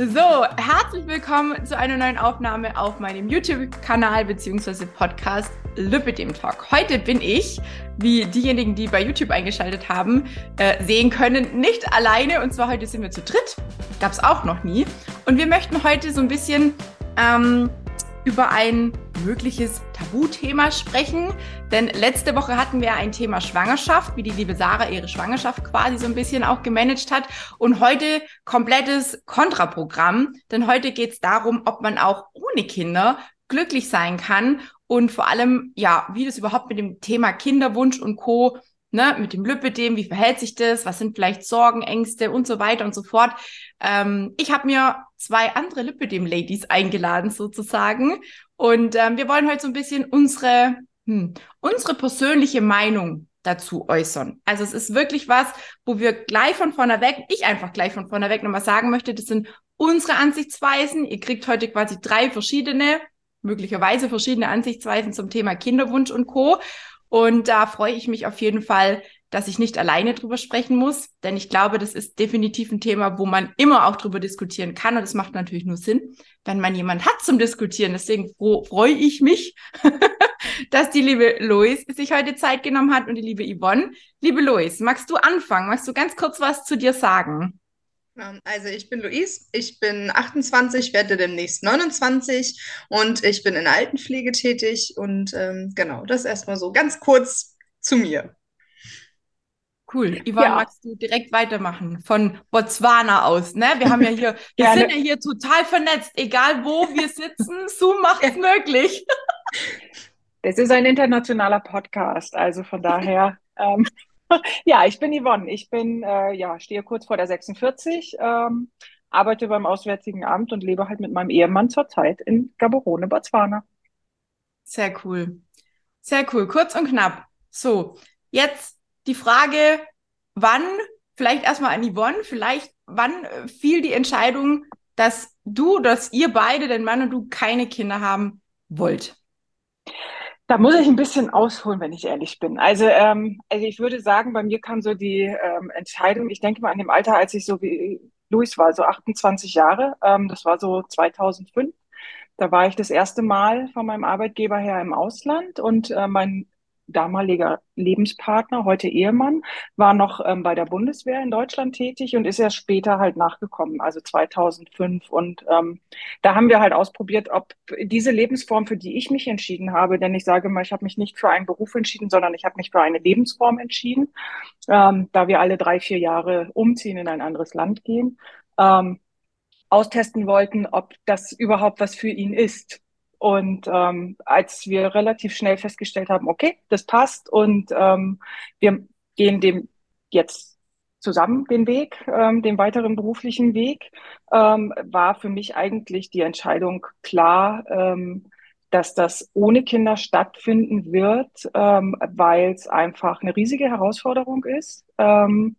So, herzlich willkommen zu einer neuen Aufnahme auf meinem YouTube-Kanal bzw. Podcast Lipidem Talk. Heute bin ich, wie diejenigen, die bei YouTube eingeschaltet haben, äh, sehen können, nicht alleine. Und zwar heute sind wir zu dritt. Gab es auch noch nie. Und wir möchten heute so ein bisschen ähm, über ein mögliches Tabuthema sprechen. Denn letzte Woche hatten wir ein Thema Schwangerschaft, wie die liebe Sarah ihre Schwangerschaft quasi so ein bisschen auch gemanagt hat. Und heute komplettes Kontraprogramm. Denn heute geht es darum, ob man auch ohne Kinder glücklich sein kann und vor allem, ja, wie das überhaupt mit dem Thema Kinderwunsch und Co ne, mit dem Lipidem, wie verhält sich das, was sind vielleicht Sorgen, Ängste und so weiter und so fort. Ähm, ich habe mir zwei andere Lipidem-Ladies eingeladen sozusagen und ähm, wir wollen heute so ein bisschen unsere, hm, unsere persönliche Meinung dazu äußern. Also es ist wirklich was, wo wir gleich von vorne weg, ich einfach gleich von vorne weg nochmal sagen möchte, das sind unsere Ansichtsweisen. Ihr kriegt heute quasi drei verschiedene, möglicherweise verschiedene Ansichtsweisen zum Thema Kinderwunsch und Co. Und da freue ich mich auf jeden Fall, dass ich nicht alleine drüber sprechen muss, denn ich glaube, das ist definitiv ein Thema, wo man immer auch drüber diskutieren kann. Und es macht natürlich nur Sinn, wenn man jemand hat zum Diskutieren. Deswegen freue ich mich, dass die liebe Lois sich heute Zeit genommen hat und die liebe Yvonne. Liebe Lois, magst du anfangen? Magst du ganz kurz was zu dir sagen? Ähm, also ich bin Luis, ich bin 28, werde demnächst 29 und ich bin in Altenpflege tätig und ähm, genau, das erstmal so ganz kurz zu mir. Cool. Ivan, ja. magst du direkt weitermachen von Botswana aus, ne? Wir haben ja hier, wir sind ja hier total vernetzt, egal wo wir sitzen, Zoom macht es möglich. Das ist ein internationaler Podcast, also von daher ähm, ja, ich bin Yvonne. Ich bin, äh, ja, stehe kurz vor der 46, ähm, arbeite beim Auswärtigen Amt und lebe halt mit meinem Ehemann zurzeit in Gaborone, Botswana. Sehr cool. Sehr cool. Kurz und knapp. So, jetzt die Frage, wann, vielleicht erstmal an Yvonne, vielleicht, wann äh, fiel die Entscheidung, dass du, dass ihr beide, dein Mann und du, keine Kinder haben wollt? Da muss ich ein bisschen ausholen, wenn ich ehrlich bin. Also, ähm, also ich würde sagen, bei mir kam so die ähm, Entscheidung, ich denke mal an dem Alter, als ich so wie Luis war, so 28 Jahre, ähm, das war so 2005. Da war ich das erste Mal von meinem Arbeitgeber her im Ausland und äh, mein damaliger Lebenspartner, heute Ehemann, war noch ähm, bei der Bundeswehr in Deutschland tätig und ist erst später halt nachgekommen, also 2005. Und ähm, da haben wir halt ausprobiert, ob diese Lebensform, für die ich mich entschieden habe, denn ich sage mal, ich habe mich nicht für einen Beruf entschieden, sondern ich habe mich für eine Lebensform entschieden, ähm, da wir alle drei, vier Jahre umziehen, in ein anderes Land gehen. Ähm, austesten wollten, ob das überhaupt was für ihn ist. Und ähm, als wir relativ schnell festgestellt haben, okay, das passt und ähm, wir gehen dem jetzt zusammen den Weg, ähm, den weiteren beruflichen Weg, ähm, war für mich eigentlich die Entscheidung klar, ähm, dass das ohne Kinder stattfinden wird, ähm, weil es einfach eine riesige Herausforderung ist. Ähm,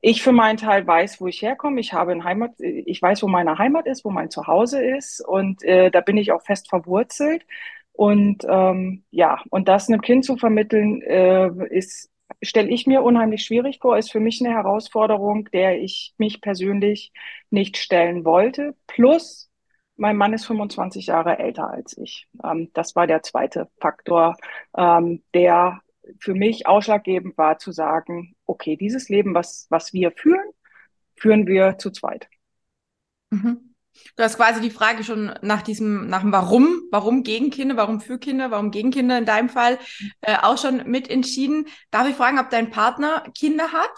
ich für meinen Teil weiß, wo ich herkomme. Ich habe ein Heimat, ich weiß, wo meine Heimat ist, wo mein Zuhause ist und äh, da bin ich auch fest verwurzelt. Und ähm, ja, und das einem Kind zu vermitteln, äh, ist stelle ich mir unheimlich schwierig vor, ist für mich eine Herausforderung, der ich mich persönlich nicht stellen wollte. Plus, mein Mann ist 25 Jahre älter als ich. Ähm, das war der zweite Faktor, ähm, der für mich ausschlaggebend war zu sagen, okay, dieses Leben, was, was wir führen, führen wir zu zweit. Mhm. Du hast quasi die Frage schon nach diesem, nach dem Warum, warum gegen Kinder, warum für Kinder, warum gegen Kinder in deinem Fall äh, auch schon mit entschieden. Darf ich fragen, ob dein Partner Kinder hat?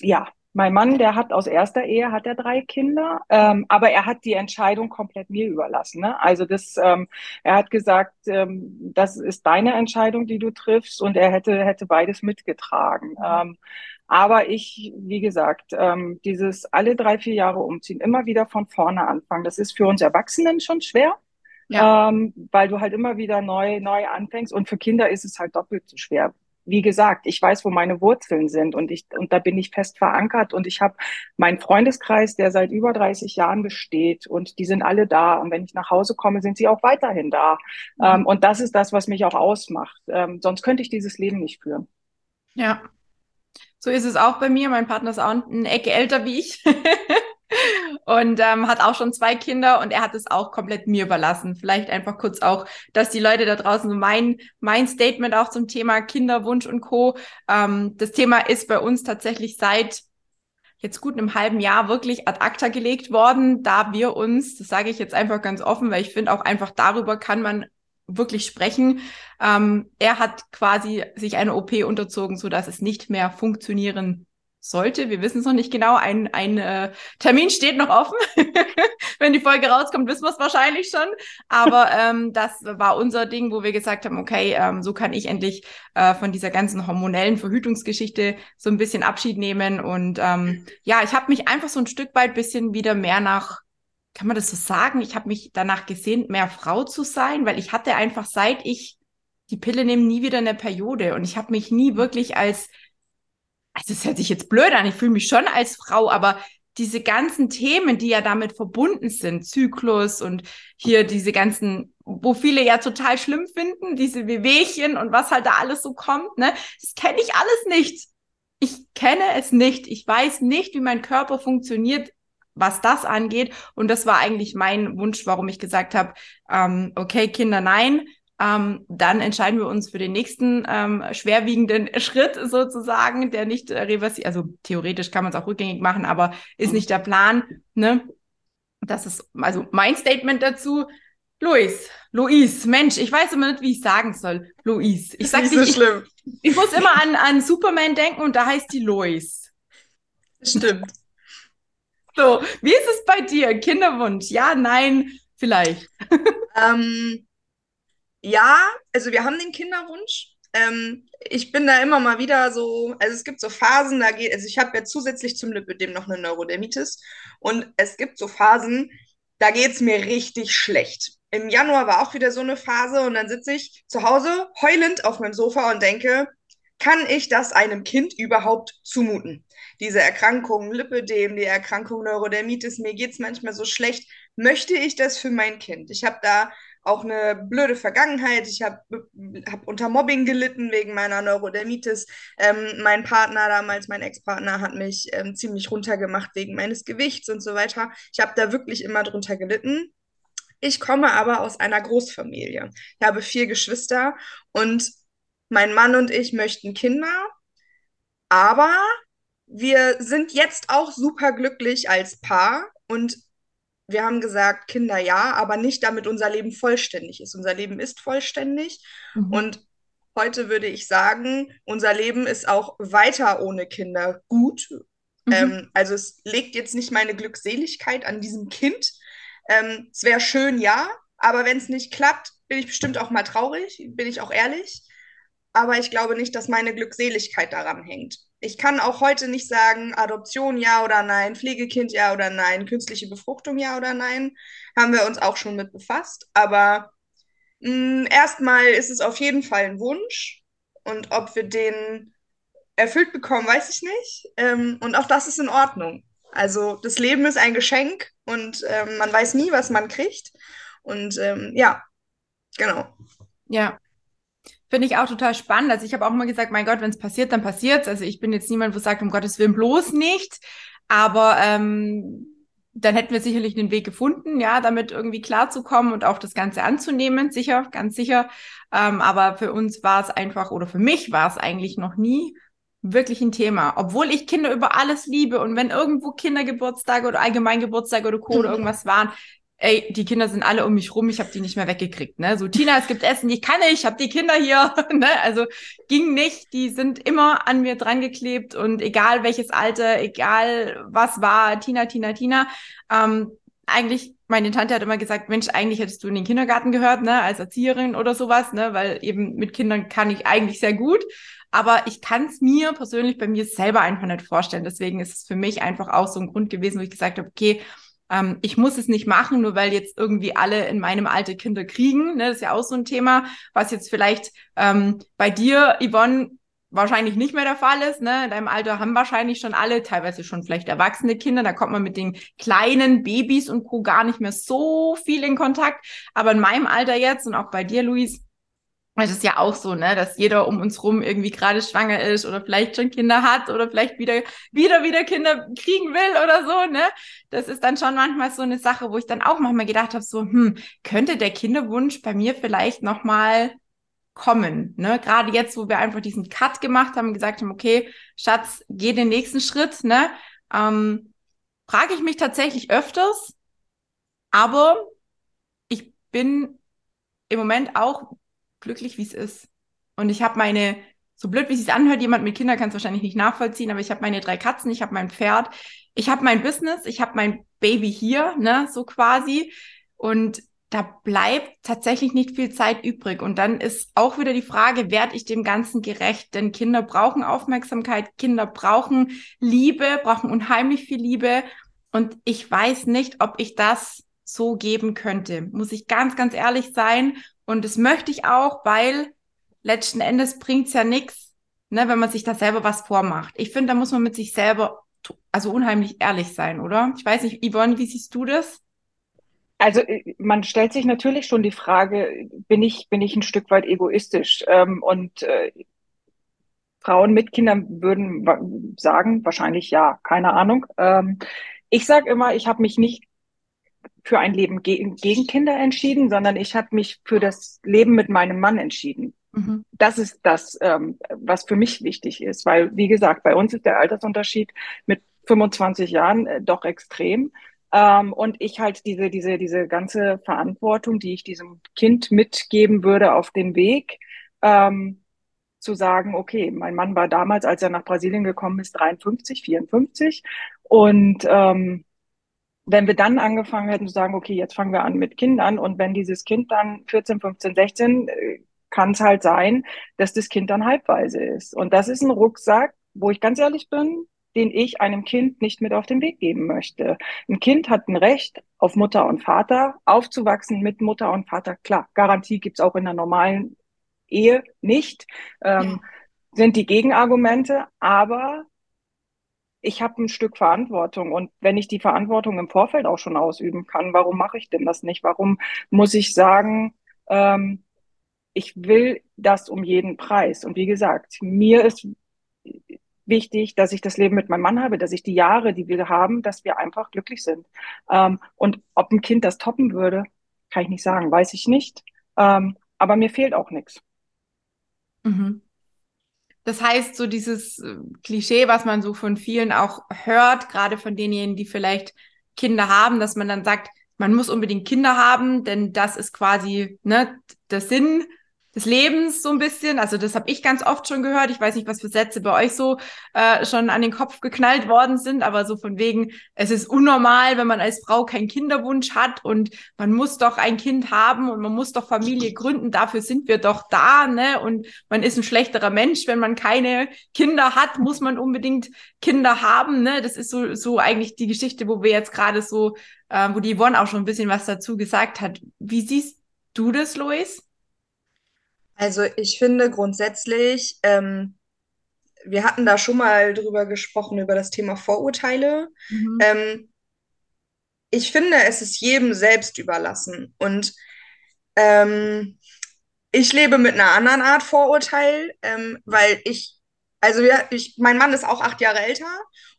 Ja, mein Mann, der hat aus erster Ehe hat er drei Kinder, ähm, aber er hat die Entscheidung komplett mir überlassen. Ne? Also das, ähm, er hat gesagt, ähm, das ist deine Entscheidung, die du triffst, und er hätte hätte beides mitgetragen. Ähm, aber ich, wie gesagt, ähm, dieses alle drei vier Jahre umziehen, immer wieder von vorne anfangen, das ist für uns Erwachsenen schon schwer. Ja. Ähm, weil du halt immer wieder neu, neu anfängst. Und für Kinder ist es halt doppelt so schwer, wie gesagt, ich weiß, wo meine Wurzeln sind und ich und da bin ich fest verankert und ich habe meinen Freundeskreis, der seit über 30 Jahren besteht und die sind alle da und wenn ich nach Hause komme, sind sie auch weiterhin da mhm. ähm, und das ist das, was mich auch ausmacht. Ähm, sonst könnte ich dieses Leben nicht führen. Ja, so ist es auch bei mir. Mein Partner ist auch eine Ecke älter wie ich. Und ähm, hat auch schon zwei Kinder und er hat es auch komplett mir überlassen. Vielleicht einfach kurz auch, dass die Leute da draußen mein mein Statement auch zum Thema Kinderwunsch und Co. Ähm, das Thema ist bei uns tatsächlich seit jetzt gut einem halben Jahr wirklich ad acta gelegt worden, da wir uns, das sage ich jetzt einfach ganz offen, weil ich finde auch einfach darüber kann man wirklich sprechen. Ähm, er hat quasi sich eine OP unterzogen, so dass es nicht mehr funktionieren sollte. Wir wissen es noch nicht genau. Ein, ein äh, Termin steht noch offen. Wenn die Folge rauskommt, wissen wir es wahrscheinlich schon. Aber ähm, das war unser Ding, wo wir gesagt haben, okay, ähm, so kann ich endlich äh, von dieser ganzen hormonellen Verhütungsgeschichte so ein bisschen Abschied nehmen. Und ähm, ja, ich habe mich einfach so ein Stück weit bisschen wieder mehr nach kann man das so sagen? Ich habe mich danach gesehnt, mehr Frau zu sein, weil ich hatte einfach seit ich die Pille nehme nie wieder eine Periode und ich habe mich nie wirklich als also es hört sich jetzt blöd an, ich fühle mich schon als Frau, aber diese ganzen Themen, die ja damit verbunden sind, Zyklus und hier diese ganzen, wo viele ja total schlimm finden, diese Wehwehchen und was halt da alles so kommt, ne, das kenne ich alles nicht. Ich kenne es nicht. Ich weiß nicht, wie mein Körper funktioniert, was das angeht. Und das war eigentlich mein Wunsch, warum ich gesagt habe, ähm, okay, Kinder, nein ähm, dann entscheiden wir uns für den nächsten ähm, schwerwiegenden Schritt sozusagen, der nicht äh, reversiert, also theoretisch kann man es auch rückgängig machen, aber ist nicht der Plan. Ne? Das ist also mein Statement dazu. Luis, Luis, Mensch, ich weiß immer nicht, wie ich sagen soll. Luis. Ich sag nicht so schlimm. Ich, ich muss immer an, an Superman denken und da heißt die Lois. Stimmt. So, wie ist es bei dir? Kinderwunsch? Ja, nein, vielleicht. Ähm, ja, also wir haben den Kinderwunsch. Ähm, ich bin da immer mal wieder so, also es gibt so Phasen, da geht, also ich habe ja zusätzlich zum Lipödem noch eine Neurodermitis und es gibt so Phasen, da geht es mir richtig schlecht. Im Januar war auch wieder so eine Phase und dann sitze ich zu Hause heulend auf meinem Sofa und denke, kann ich das einem Kind überhaupt zumuten? Diese Erkrankung Lipödem, die Erkrankung Neurodermitis, mir geht es manchmal so schlecht. Möchte ich das für mein Kind? Ich habe da auch eine blöde Vergangenheit. Ich habe hab unter Mobbing gelitten wegen meiner Neurodermitis. Ähm, mein Partner damals, mein Ex-Partner, hat mich ähm, ziemlich runtergemacht wegen meines Gewichts und so weiter. Ich habe da wirklich immer drunter gelitten. Ich komme aber aus einer Großfamilie. Ich habe vier Geschwister und mein Mann und ich möchten Kinder, aber wir sind jetzt auch super glücklich als Paar und wir haben gesagt, Kinder ja, aber nicht damit unser Leben vollständig ist. Unser Leben ist vollständig mhm. und heute würde ich sagen, unser Leben ist auch weiter ohne Kinder gut. Mhm. Ähm, also es legt jetzt nicht meine Glückseligkeit an diesem Kind. Ähm, es wäre schön, ja, aber wenn es nicht klappt, bin ich bestimmt auch mal traurig, bin ich auch ehrlich. Aber ich glaube nicht, dass meine Glückseligkeit daran hängt ich kann auch heute nicht sagen, Adoption ja oder nein, Pflegekind ja oder nein, künstliche Befruchtung ja oder nein. Haben wir uns auch schon mit befasst. Aber mm, erstmal ist es auf jeden Fall ein Wunsch. Und ob wir den erfüllt bekommen, weiß ich nicht. Ähm, und auch das ist in Ordnung. Also das Leben ist ein Geschenk und ähm, man weiß nie, was man kriegt. Und ähm, ja, genau. Ja, Finde ich auch total spannend. Also ich habe auch immer gesagt, mein Gott, wenn es passiert, dann passiert's. Also ich bin jetzt niemand, wo sagt, um Gottes Willen bloß nicht. Aber ähm, dann hätten wir sicherlich einen Weg gefunden, ja, damit irgendwie klarzukommen und auch das Ganze anzunehmen, sicher, ganz sicher. Ähm, aber für uns war es einfach, oder für mich war es eigentlich noch nie wirklich ein Thema. Obwohl ich Kinder über alles liebe und wenn irgendwo Kindergeburtstage oder Allgemeingeburtstage oder Co. oder irgendwas waren, ey, die Kinder sind alle um mich rum, ich habe die nicht mehr weggekriegt. Ne? So, Tina, es gibt Essen, ich kann nicht, ich habe die Kinder hier. ne? Also ging nicht, die sind immer an mir dran geklebt und egal welches Alter, egal was war, Tina, Tina, Tina. Ähm, eigentlich, meine Tante hat immer gesagt, Mensch, eigentlich hättest du in den Kindergarten gehört, ne, als Erzieherin oder sowas, ne, weil eben mit Kindern kann ich eigentlich sehr gut. Aber ich kann es mir persönlich bei mir selber einfach nicht vorstellen. Deswegen ist es für mich einfach auch so ein Grund gewesen, wo ich gesagt habe, okay, ähm, ich muss es nicht machen, nur weil jetzt irgendwie alle in meinem Alter Kinder kriegen. Ne? Das ist ja auch so ein Thema, was jetzt vielleicht ähm, bei dir, Yvonne, wahrscheinlich nicht mehr der Fall ist. Ne? In deinem Alter haben wahrscheinlich schon alle, teilweise schon vielleicht erwachsene Kinder. Da kommt man mit den kleinen Babys und Co. gar nicht mehr so viel in Kontakt. Aber in meinem Alter jetzt und auch bei dir, Luis, Es ist ja auch so, ne, dass jeder um uns rum irgendwie gerade schwanger ist oder vielleicht schon Kinder hat oder vielleicht wieder, wieder, wieder Kinder kriegen will oder so, ne? Das ist dann schon manchmal so eine Sache, wo ich dann auch manchmal gedacht habe, so, hm, könnte der Kinderwunsch bei mir vielleicht nochmal kommen, ne? Gerade jetzt, wo wir einfach diesen Cut gemacht haben, gesagt haben, okay, Schatz, geh den nächsten Schritt, ne? Ähm, frage ich mich tatsächlich öfters, aber ich bin im Moment auch glücklich, wie es ist. Und ich habe meine, so blöd wie es sich anhört, jemand mit Kindern kann es wahrscheinlich nicht nachvollziehen, aber ich habe meine drei Katzen, ich habe mein Pferd, ich habe mein Business, ich habe mein Baby hier, ne, so quasi. Und da bleibt tatsächlich nicht viel Zeit übrig. Und dann ist auch wieder die Frage, werde ich dem Ganzen gerecht? Denn Kinder brauchen Aufmerksamkeit, Kinder brauchen Liebe, brauchen unheimlich viel Liebe. Und ich weiß nicht, ob ich das so geben könnte. Muss ich ganz, ganz ehrlich sein. Und das möchte ich auch, weil letzten Endes bringt's ja nichts, ne, wenn man sich da selber was vormacht. Ich finde, da muss man mit sich selber also unheimlich ehrlich sein, oder? Ich weiß nicht, Yvonne, wie siehst du das? Also äh, man stellt sich natürlich schon die Frage, bin ich, bin ich ein Stück weit egoistisch? Ähm, und äh, Frauen mit Kindern würden sagen, wahrscheinlich ja, keine Ahnung. Ähm, ich sage immer, ich habe mich nicht für ein Leben ge gegen Kinder entschieden, sondern ich habe mich für das Leben mit meinem Mann entschieden. Mhm. Das ist das, ähm, was für mich wichtig ist, weil, wie gesagt, bei uns ist der Altersunterschied mit 25 Jahren äh, doch extrem. Ähm, und ich halt diese, diese, diese ganze Verantwortung, die ich diesem Kind mitgeben würde auf den Weg, ähm, zu sagen, okay, mein Mann war damals, als er nach Brasilien gekommen ist, 53, 54 und ähm, wenn wir dann angefangen hätten zu sagen, okay, jetzt fangen wir an mit Kindern und wenn dieses Kind dann 14, 15, 16, kann es halt sein, dass das Kind dann halbweise ist. Und das ist ein Rucksack, wo ich ganz ehrlich bin, den ich einem Kind nicht mit auf den Weg geben möchte. Ein Kind hat ein Recht auf Mutter und Vater, aufzuwachsen mit Mutter und Vater. Klar, Garantie gibt's auch in der normalen Ehe nicht, ähm, sind die Gegenargumente, aber ich habe ein Stück Verantwortung und wenn ich die Verantwortung im Vorfeld auch schon ausüben kann, warum mache ich denn das nicht? Warum muss ich sagen, ähm, ich will das um jeden Preis? Und wie gesagt, mir ist wichtig, dass ich das Leben mit meinem Mann habe, dass ich die Jahre, die wir haben, dass wir einfach glücklich sind. Ähm, und ob ein Kind das toppen würde, kann ich nicht sagen, weiß ich nicht. Ähm, aber mir fehlt auch nichts. Mhm. Das heißt, so dieses äh, Klischee, was man so von vielen auch hört, gerade von denjenigen, die vielleicht Kinder haben, dass man dann sagt, man muss unbedingt Kinder haben, denn das ist quasi ne, der Sinn des Lebens so ein bisschen. Also das habe ich ganz oft schon gehört. Ich weiß nicht, was für Sätze bei euch so äh, schon an den Kopf geknallt worden sind, aber so von wegen, es ist unnormal, wenn man als Frau keinen Kinderwunsch hat und man muss doch ein Kind haben und man muss doch Familie gründen. Dafür sind wir doch da, ne? Und man ist ein schlechterer Mensch, wenn man keine Kinder hat, muss man unbedingt Kinder haben, ne? Das ist so so eigentlich die Geschichte, wo wir jetzt gerade so, äh, wo die Yvonne auch schon ein bisschen was dazu gesagt hat. Wie siehst du das, Lois? Also ich finde grundsätzlich, ähm, wir hatten da schon mal drüber gesprochen, über das Thema Vorurteile. Mhm. Ähm, ich finde, es ist jedem selbst überlassen. Und ähm, ich lebe mit einer anderen Art Vorurteil, ähm, weil ich, also ja, ich, mein Mann ist auch acht Jahre älter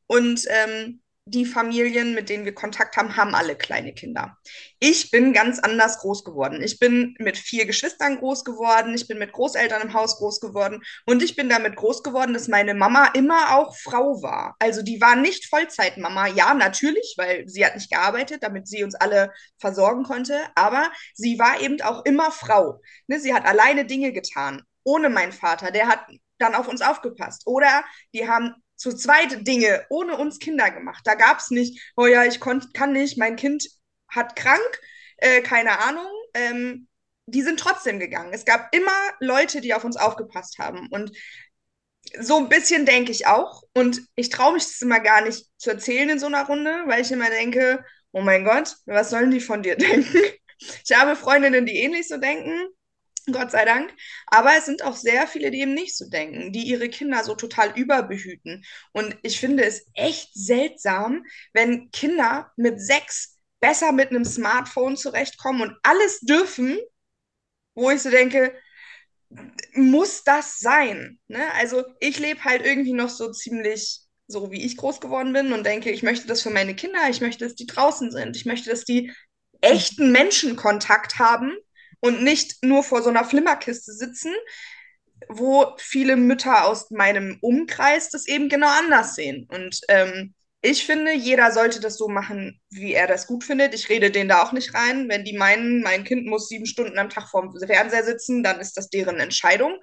und ähm, die Familien, mit denen wir Kontakt haben, haben alle kleine Kinder. Ich bin ganz anders groß geworden. Ich bin mit vier Geschwistern groß geworden. Ich bin mit Großeltern im Haus groß geworden. Und ich bin damit groß geworden, dass meine Mama immer auch Frau war. Also die war nicht Vollzeitmama. Ja, natürlich, weil sie hat nicht gearbeitet, damit sie uns alle versorgen konnte. Aber sie war eben auch immer Frau. Ne, sie hat alleine Dinge getan. Ohne meinen Vater. Der hat dann auf uns aufgepasst. Oder die haben zu zweit Dinge ohne uns Kinder gemacht. Da gab es nicht, oh ja, ich kann nicht, mein Kind hat krank, äh, keine Ahnung. Ähm, die sind trotzdem gegangen. Es gab immer Leute, die auf uns aufgepasst haben. Und so ein bisschen denke ich auch. Und ich traue mich das immer gar nicht zu erzählen in so einer Runde, weil ich immer denke, oh mein Gott, was sollen die von dir denken? Ich habe Freundinnen, die ähnlich so denken. Gott sei Dank. Aber es sind auch sehr viele, die eben nicht so denken, die ihre Kinder so total überbehüten. Und ich finde es echt seltsam, wenn Kinder mit sechs besser mit einem Smartphone zurechtkommen und alles dürfen, wo ich so denke, muss das sein? Ne? Also ich lebe halt irgendwie noch so ziemlich so, wie ich groß geworden bin und denke, ich möchte das für meine Kinder, ich möchte, dass die draußen sind, ich möchte, dass die echten Menschenkontakt haben und nicht nur vor so einer Flimmerkiste sitzen, wo viele Mütter aus meinem Umkreis das eben genau anders sehen. Und ähm, ich finde, jeder sollte das so machen, wie er das gut findet. Ich rede denen da auch nicht rein. Wenn die meinen, mein Kind muss sieben Stunden am Tag vorm Fernseher sitzen, dann ist das deren Entscheidung.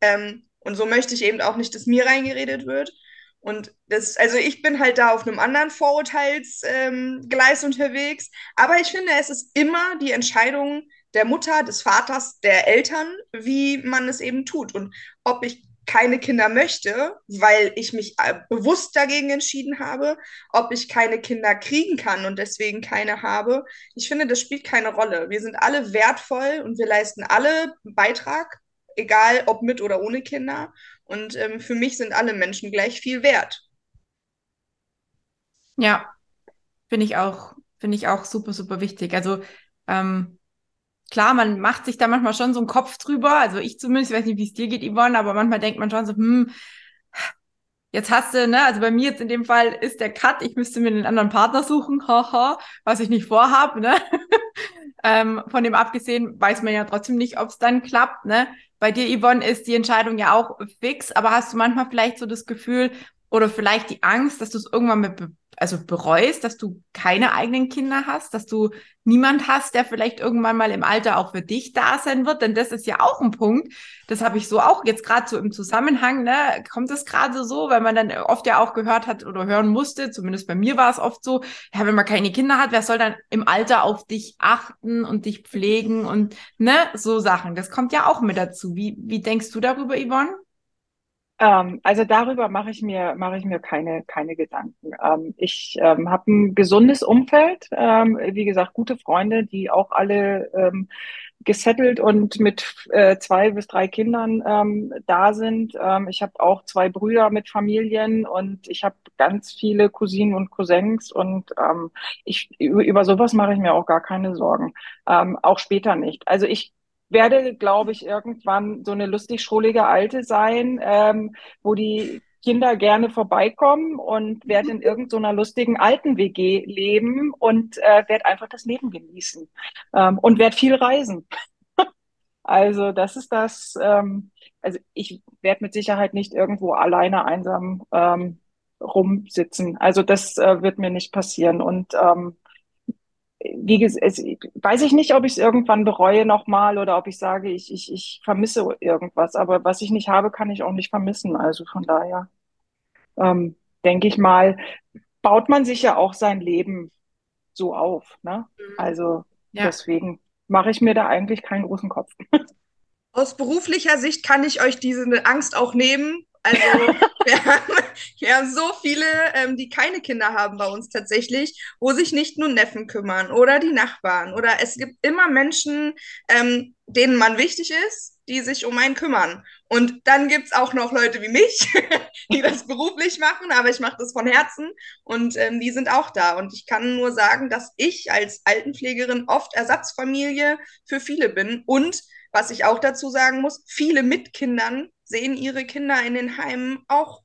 Ähm, und so möchte ich eben auch nicht, dass mir reingeredet wird. Und das, also ich bin halt da auf einem anderen Vorurteilsgleis ähm, unterwegs. Aber ich finde, es ist immer die Entscheidung der Mutter, des Vaters, der Eltern, wie man es eben tut. Und ob ich keine Kinder möchte, weil ich mich äh, bewusst dagegen entschieden habe, ob ich keine Kinder kriegen kann und deswegen keine habe. Ich finde, das spielt keine Rolle. Wir sind alle wertvoll und wir leisten alle Beitrag, egal ob mit oder ohne Kinder. Und ähm, für mich sind alle Menschen gleich viel wert. Ja, finde ich auch, finde ich auch super, super wichtig. Also ähm, klar, man macht sich da manchmal schon so einen Kopf drüber. Also ich zumindest, ich weiß nicht, wie es dir geht, Yvonne, aber manchmal denkt man schon so, hm, jetzt hast du, ne, also bei mir jetzt in dem Fall ist der Cut, ich müsste mir einen anderen Partner suchen, haha, was ich nicht vorhab, ne. ähm, von dem abgesehen weiß man ja trotzdem nicht, ob es dann klappt, ne. Bei dir, Yvonne, ist die Entscheidung ja auch fix, aber hast du manchmal vielleicht so das Gefühl oder vielleicht die Angst, dass du es irgendwann mit also bereust, dass du keine eigenen Kinder hast, dass du niemand hast, der vielleicht irgendwann mal im Alter auch für dich da sein wird, denn das ist ja auch ein Punkt. Das habe ich so auch jetzt gerade so im Zusammenhang, ne, kommt es gerade so, weil man dann oft ja auch gehört hat oder hören musste, zumindest bei mir war es oft so, ja, wenn man keine Kinder hat, wer soll dann im Alter auf dich achten und dich pflegen und ne, so Sachen. Das kommt ja auch mit dazu. Wie wie denkst du darüber, Yvonne? Ähm, also darüber mache ich mir mache ich mir keine keine Gedanken. Ähm, ich ähm, habe ein gesundes Umfeld, ähm, wie gesagt, gute Freunde, die auch alle ähm, gesettelt und mit äh, zwei bis drei Kindern ähm, da sind. Ähm, ich habe auch zwei Brüder mit Familien und ich habe ganz viele Cousinen und Cousins und ähm, ich über, über sowas mache ich mir auch gar keine Sorgen. Ähm, auch später nicht. Also ich werde, glaube ich, irgendwann so eine lustig schrullige Alte sein, ähm, wo die Kinder gerne vorbeikommen und werde in irgendeiner lustigen alten WG leben und äh, werde einfach das Leben genießen ähm, und werde viel reisen. also das ist das. Ähm, also ich werde mit Sicherheit nicht irgendwo alleine einsam ähm, rumsitzen. Also das äh, wird mir nicht passieren und ähm, wie gesagt, weiß ich nicht, ob ich es irgendwann bereue nochmal oder ob ich sage, ich, ich, ich vermisse irgendwas. Aber was ich nicht habe, kann ich auch nicht vermissen. Also von daher ähm, denke ich mal, baut man sich ja auch sein Leben so auf. Ne? Mhm. Also ja. deswegen mache ich mir da eigentlich keinen großen Kopf. Aus beruflicher Sicht kann ich euch diese Angst auch nehmen, also wir haben, wir haben so viele, ähm, die keine Kinder haben bei uns tatsächlich, wo sich nicht nur Neffen kümmern oder die Nachbarn. Oder es gibt immer Menschen, ähm, denen man wichtig ist, die sich um einen kümmern. Und dann gibt es auch noch Leute wie mich, die das beruflich machen, aber ich mache das von Herzen und ähm, die sind auch da. Und ich kann nur sagen, dass ich als Altenpflegerin oft Ersatzfamilie für viele bin und was ich auch dazu sagen muss, viele mit Kindern sehen ihre Kinder in den Heimen auch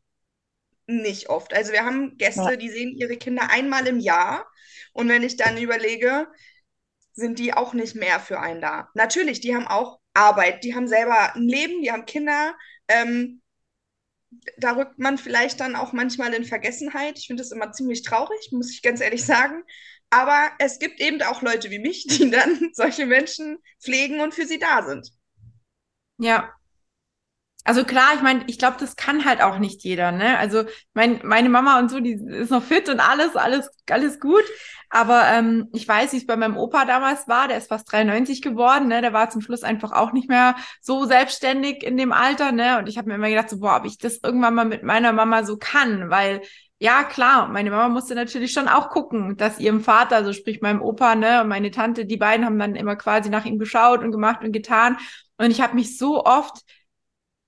nicht oft. Also wir haben Gäste, ja. die sehen ihre Kinder einmal im Jahr. Und wenn ich dann überlege, sind die auch nicht mehr für einen da. Natürlich, die haben auch Arbeit, die haben selber ein Leben, die haben Kinder. Ähm, da rückt man vielleicht dann auch manchmal in Vergessenheit. Ich finde das immer ziemlich traurig, muss ich ganz ehrlich sagen. Aber es gibt eben auch Leute wie mich, die dann solche Menschen pflegen und für sie da sind. Ja. Also klar, ich meine, ich glaube, das kann halt auch nicht jeder, ne? Also mein, meine Mama und so, die ist noch fit und alles, alles, alles gut. Aber ähm, ich weiß, wie es bei meinem Opa damals war, der ist fast 93 geworden, ne? Der war zum Schluss einfach auch nicht mehr so selbstständig in dem Alter, ne? Und ich habe mir immer gedacht, so, boah, ob ich das irgendwann mal mit meiner Mama so kann, weil ja, klar, meine Mama musste natürlich schon auch gucken, dass ihrem Vater, also sprich meinem Opa, ne, und meine Tante, die beiden haben dann immer quasi nach ihm geschaut und gemacht und getan. Und ich habe mich so oft,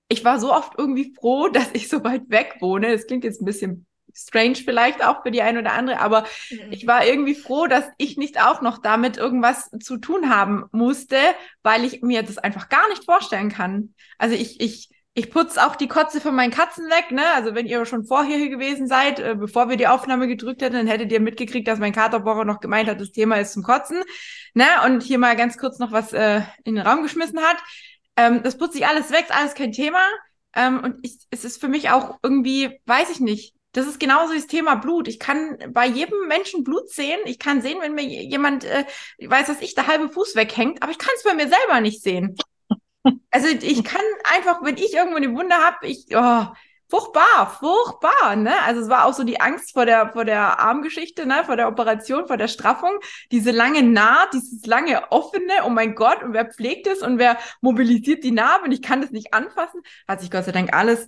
ich war so oft irgendwie froh, dass ich so weit weg wohne. Das klingt jetzt ein bisschen strange vielleicht auch für die eine oder andere, aber mhm. ich war irgendwie froh, dass ich nicht auch noch damit irgendwas zu tun haben musste, weil ich mir das einfach gar nicht vorstellen kann. Also ich, ich, ich putze auch die Kotze von meinen Katzen weg, ne? Also wenn ihr schon vorher hier gewesen seid, äh, bevor wir die Aufnahme gedrückt hätten, dann hättet ihr mitgekriegt, dass mein Katerbohrer noch gemeint hat, das Thema ist zum Kotzen, ne? Und hier mal ganz kurz noch was äh, in den Raum geschmissen hat. Ähm, das putze ich alles weg, alles kein Thema. Ähm, und ich, es ist für mich auch irgendwie, weiß ich nicht, das ist genauso das Thema Blut. Ich kann bei jedem Menschen Blut sehen. Ich kann sehen, wenn mir jemand, äh, weiß, dass ich der halbe Fuß weghängt, aber ich kann es bei mir selber nicht sehen. Also ich kann einfach, wenn ich irgendwo eine Wunde habe, ich, oh, furchtbar, furchtbar, ne? Also es war auch so die Angst vor der, vor der Armgeschichte, ne? Vor der Operation, vor der Straffung. Diese lange Naht, dieses lange offene, oh mein Gott, und wer pflegt es und wer mobilisiert die Narbe und ich kann das nicht anfassen. Hat sich Gott sei Dank alles,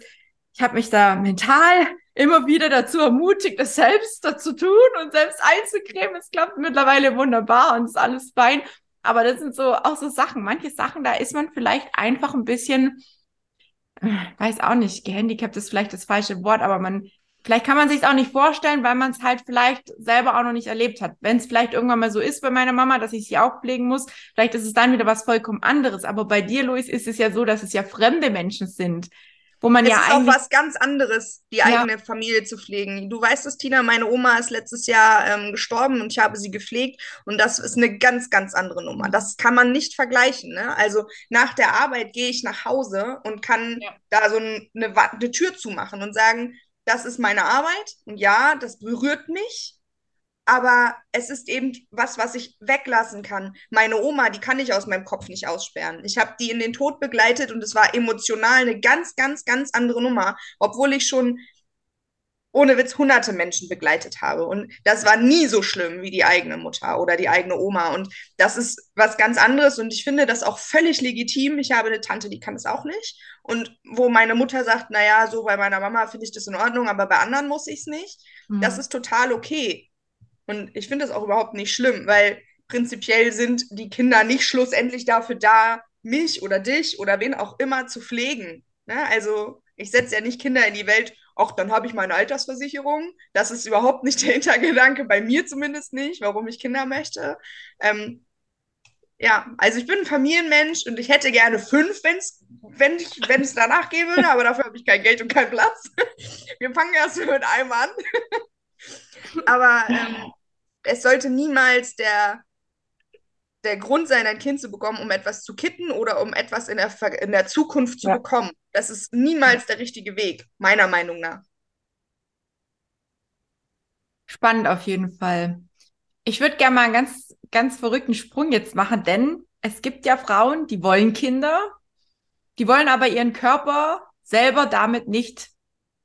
ich habe mich da mental immer wieder dazu ermutigt, das selbst dazu tun und selbst einzucremen. Es klappt mittlerweile wunderbar und ist alles fein. Aber das sind so auch so Sachen. Manche Sachen, da ist man vielleicht einfach ein bisschen, weiß auch nicht, gehandicapt ist vielleicht das falsche Wort, aber man, vielleicht kann man sich auch nicht vorstellen, weil man es halt vielleicht selber auch noch nicht erlebt hat. Wenn es vielleicht irgendwann mal so ist bei meiner Mama, dass ich sie auch pflegen muss, vielleicht ist es dann wieder was vollkommen anderes. Aber bei dir, Luis, ist es ja so, dass es ja fremde Menschen sind. Wo man es ja ist auch was ganz anderes, die eigene ja. Familie zu pflegen. Du weißt es, Tina, meine Oma ist letztes Jahr ähm, gestorben und ich habe sie gepflegt und das ist eine ganz, ganz andere Nummer. Das kann man nicht vergleichen. Ne? Also nach der Arbeit gehe ich nach Hause und kann ja. da so eine, eine Tür zumachen und sagen, das ist meine Arbeit und ja, das berührt mich aber es ist eben was, was ich weglassen kann. Meine Oma, die kann ich aus meinem Kopf nicht aussperren. Ich habe die in den Tod begleitet und es war emotional eine ganz, ganz, ganz andere Nummer, obwohl ich schon ohne Witz hunderte Menschen begleitet habe. Und das war nie so schlimm wie die eigene Mutter oder die eigene Oma. Und das ist was ganz anderes. Und ich finde das auch völlig legitim. Ich habe eine Tante, die kann es auch nicht. Und wo meine Mutter sagt, naja, so bei meiner Mama finde ich das in Ordnung, aber bei anderen muss ich es nicht. Mhm. Das ist total okay. Und ich finde das auch überhaupt nicht schlimm, weil prinzipiell sind die Kinder nicht schlussendlich dafür da, mich oder dich oder wen auch immer zu pflegen. Ne? Also ich setze ja nicht Kinder in die Welt, ach, dann habe ich meine Altersversicherung. Das ist überhaupt nicht der Hintergedanke, bei mir zumindest nicht, warum ich Kinder möchte. Ähm, ja, also ich bin ein Familienmensch und ich hätte gerne fünf, wenn's, wenn es wenn es danach gehen würde, aber dafür habe ich kein Geld und keinen Platz. Wir fangen erst mit einem an. aber ähm, es sollte niemals der, der Grund sein, ein Kind zu bekommen, um etwas zu kitten oder um etwas in der, in der Zukunft zu ja. bekommen. Das ist niemals der richtige Weg, meiner Meinung nach. Spannend auf jeden Fall. Ich würde gerne mal einen ganz, ganz verrückten Sprung jetzt machen, denn es gibt ja Frauen, die wollen Kinder, die wollen aber ihren Körper selber damit nicht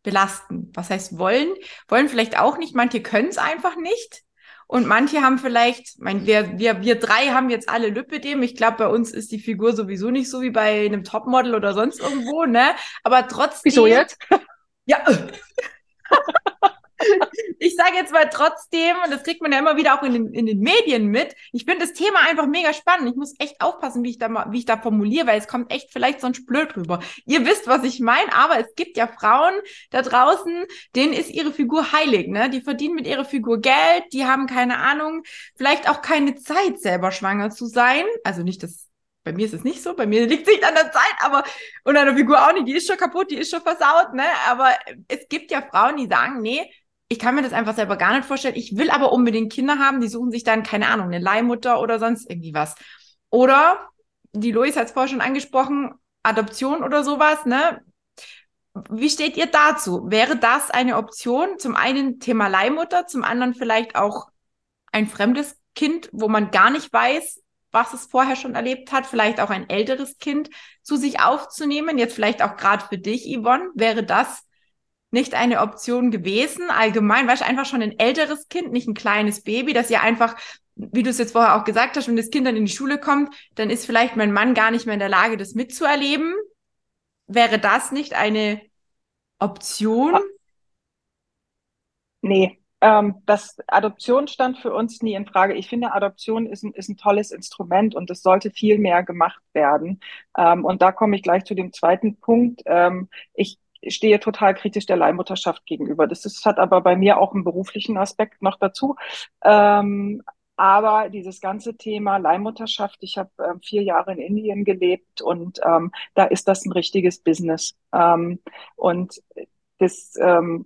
belasten. Was heißt wollen? Wollen vielleicht auch nicht, manche können es einfach nicht. Und manche haben vielleicht, mein, wir, wir, wir drei haben jetzt alle Lipidem. Ich glaube, bei uns ist die Figur sowieso nicht so wie bei einem Topmodel oder sonst irgendwo, ne? Aber trotzdem. Wieso jetzt? Ja. Ich sage jetzt mal trotzdem, und das kriegt man ja immer wieder auch in den, in den Medien mit, ich finde das Thema einfach mega spannend. Ich muss echt aufpassen, wie ich da mal, wie ich da formuliere, weil es kommt echt vielleicht sonst blöd rüber. Ihr wisst, was ich meine, aber es gibt ja Frauen da draußen, denen ist ihre Figur heilig, ne? Die verdienen mit ihrer Figur Geld, die haben keine Ahnung, vielleicht auch keine Zeit, selber schwanger zu sein. Also nicht, dass bei mir ist es nicht so, bei mir liegt es nicht an der Zeit, aber und an der Figur auch nicht, die ist schon kaputt, die ist schon versaut, ne? Aber es gibt ja Frauen, die sagen, nee, ich kann mir das einfach selber gar nicht vorstellen. Ich will aber unbedingt Kinder haben, die suchen sich dann, keine Ahnung, eine Leihmutter oder sonst irgendwie was. Oder, die Lois hat es vorher schon angesprochen, Adoption oder sowas, ne? Wie steht ihr dazu? Wäre das eine Option? Zum einen Thema Leihmutter, zum anderen vielleicht auch ein fremdes Kind, wo man gar nicht weiß, was es vorher schon erlebt hat, vielleicht auch ein älteres Kind zu sich aufzunehmen, jetzt vielleicht auch gerade für dich, Yvonne, wäre das nicht eine Option gewesen. Allgemein, weißt du, einfach schon ein älteres Kind, nicht ein kleines Baby, dass ihr einfach, wie du es jetzt vorher auch gesagt hast, wenn das Kind dann in die Schule kommt, dann ist vielleicht mein Mann gar nicht mehr in der Lage, das mitzuerleben. Wäre das nicht eine Option? Nee, ähm, das Adoption stand für uns nie in Frage. Ich finde, Adoption ist ein, ist ein tolles Instrument und es sollte viel mehr gemacht werden. Ähm, und da komme ich gleich zu dem zweiten Punkt. Ähm, ich stehe total kritisch der Leihmutterschaft gegenüber. Das ist, hat aber bei mir auch einen beruflichen Aspekt noch dazu. Ähm, aber dieses ganze Thema Leihmutterschaft, ich habe äh, vier Jahre in Indien gelebt und ähm, da ist das ein richtiges Business. Ähm, und das ähm,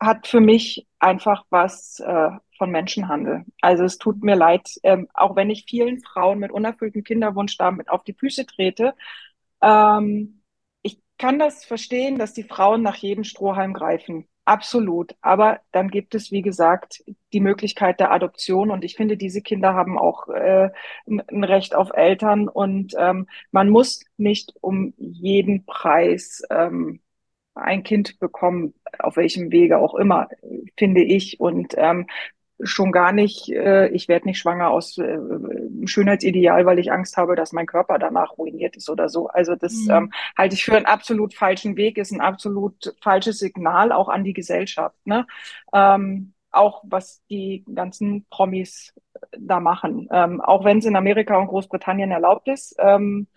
hat für mich einfach was äh, von Menschenhandel. Also es tut mir leid, ähm, auch wenn ich vielen Frauen mit unerfülltem Kinderwunsch damit auf die Füße trete. Ähm, kann das verstehen, dass die Frauen nach jedem Strohhalm greifen. Absolut. Aber dann gibt es, wie gesagt, die Möglichkeit der Adoption. Und ich finde, diese Kinder haben auch äh, ein Recht auf Eltern. Und ähm, man muss nicht um jeden Preis ähm, ein Kind bekommen, auf welchem Wege auch immer, finde ich. Und ähm, schon gar nicht, äh, ich werde nicht schwanger aus äh, Schönheitsideal, weil ich Angst habe, dass mein Körper danach ruiniert ist oder so. Also das mhm. ähm, halte ich für einen absolut falschen Weg, ist ein absolut falsches Signal auch an die Gesellschaft. Ne? Ähm, auch was die ganzen Promis da machen. Ähm, auch wenn es in Amerika und Großbritannien erlaubt ist. Ähm,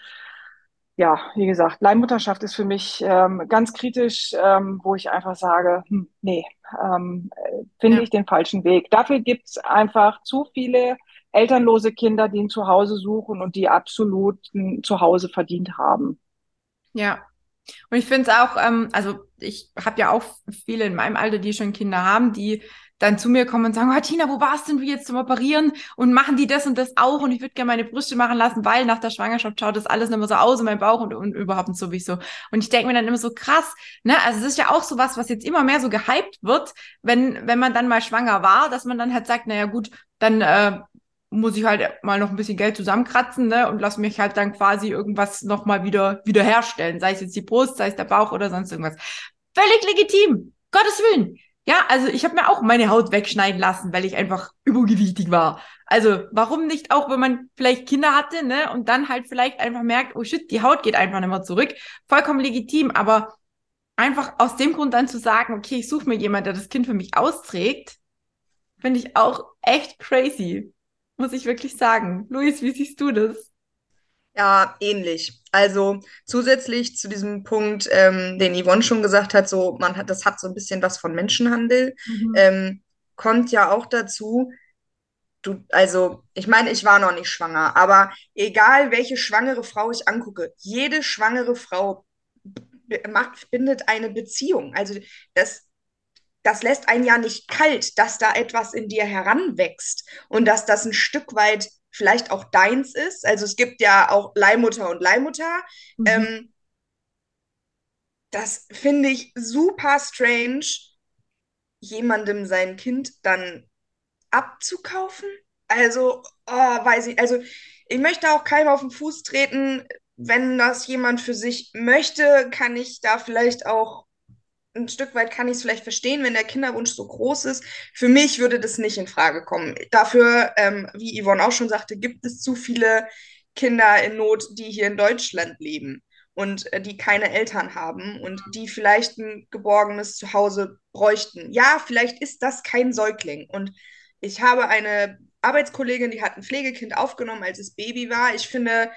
ja, wie gesagt, Leihmutterschaft ist für mich ähm, ganz kritisch, ähm, wo ich einfach sage, hm, nee, ähm, finde ja. ich den falschen Weg. Dafür gibt's einfach zu viele elternlose Kinder, die ein Zuhause suchen und die absolut ein Zuhause verdient haben. Ja. Und ich finde es auch, ähm, also ich habe ja auch viele in meinem Alter, die schon Kinder haben, die dann zu mir kommen und sagen, oh, Tina, wo warst denn du jetzt zum Operieren? Und machen die das und das auch? Und ich würde gerne meine Brüste machen lassen, weil nach der Schwangerschaft schaut das alles nicht mehr so aus in meinem Bauch und, und überhaupt sowieso. Und ich denke mir dann immer so krass, ne? Also es ist ja auch so was, was jetzt immer mehr so gehypt wird, wenn, wenn man dann mal schwanger war, dass man dann halt sagt, naja gut, dann äh, muss ich halt mal noch ein bisschen Geld zusammenkratzen, ne? Und lass mich halt dann quasi irgendwas nochmal wieder, wieder herstellen. Sei es jetzt die Brust, sei es der Bauch oder sonst irgendwas. Völlig legitim. Gottes Willen. Ja, also ich habe mir auch meine Haut wegschneiden lassen, weil ich einfach übergewichtig war. Also warum nicht auch, wenn man vielleicht Kinder hatte, ne, und dann halt vielleicht einfach merkt, oh shit, die Haut geht einfach nicht mehr zurück. Vollkommen legitim, aber einfach aus dem Grund dann zu sagen, okay, ich suche mir jemand, der das Kind für mich austrägt, finde ich auch echt crazy. Muss ich wirklich sagen. Luis, wie siehst du das? Ja, ähnlich. Also zusätzlich zu diesem Punkt, ähm, den Yvonne schon gesagt hat, so man hat, das hat so ein bisschen was von Menschenhandel, mhm. ähm, kommt ja auch dazu, du, also ich meine, ich war noch nicht schwanger, aber egal welche schwangere Frau ich angucke, jede schwangere Frau macht, bindet eine Beziehung. Also das, das lässt einen ja nicht kalt, dass da etwas in dir heranwächst und dass das ein Stück weit vielleicht auch deins ist. Also es gibt ja auch Leihmutter und Leihmutter. Mhm. Ähm, das finde ich super strange, jemandem sein Kind dann abzukaufen. Also, oh, weiß ich, also ich möchte auch keinem auf den Fuß treten. Wenn das jemand für sich möchte, kann ich da vielleicht auch ein Stück weit kann ich es vielleicht verstehen, wenn der Kinderwunsch so groß ist. Für mich würde das nicht in Frage kommen. Dafür, ähm, wie Yvonne auch schon sagte, gibt es zu viele Kinder in Not, die hier in Deutschland leben und äh, die keine Eltern haben und die vielleicht ein geborgenes Zuhause bräuchten. Ja, vielleicht ist das kein Säugling. Und ich habe eine Arbeitskollegin, die hat ein Pflegekind aufgenommen, als es Baby war. Ich finde,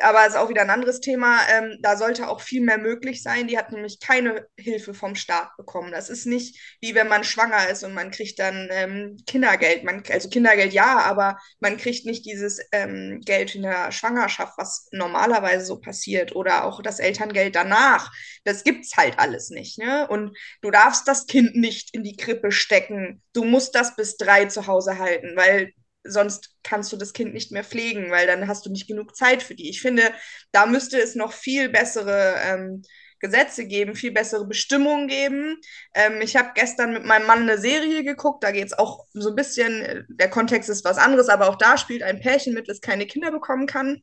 aber ist auch wieder ein anderes Thema. Ähm, da sollte auch viel mehr möglich sein. Die hat nämlich keine Hilfe vom Staat bekommen. Das ist nicht wie wenn man schwanger ist und man kriegt dann ähm, Kindergeld. Man, also Kindergeld ja, aber man kriegt nicht dieses ähm, Geld in der Schwangerschaft, was normalerweise so passiert. Oder auch das Elterngeld danach. Das gibt's halt alles nicht. Ne? Und du darfst das Kind nicht in die Krippe stecken. Du musst das bis drei zu Hause halten, weil sonst kannst du das Kind nicht mehr pflegen, weil dann hast du nicht genug Zeit für die. Ich finde, da müsste es noch viel bessere ähm, Gesetze geben, viel bessere Bestimmungen geben. Ähm, ich habe gestern mit meinem Mann eine Serie geguckt, da geht es auch so ein bisschen, der Kontext ist was anderes, aber auch da spielt ein Pärchen mit, das keine Kinder bekommen kann.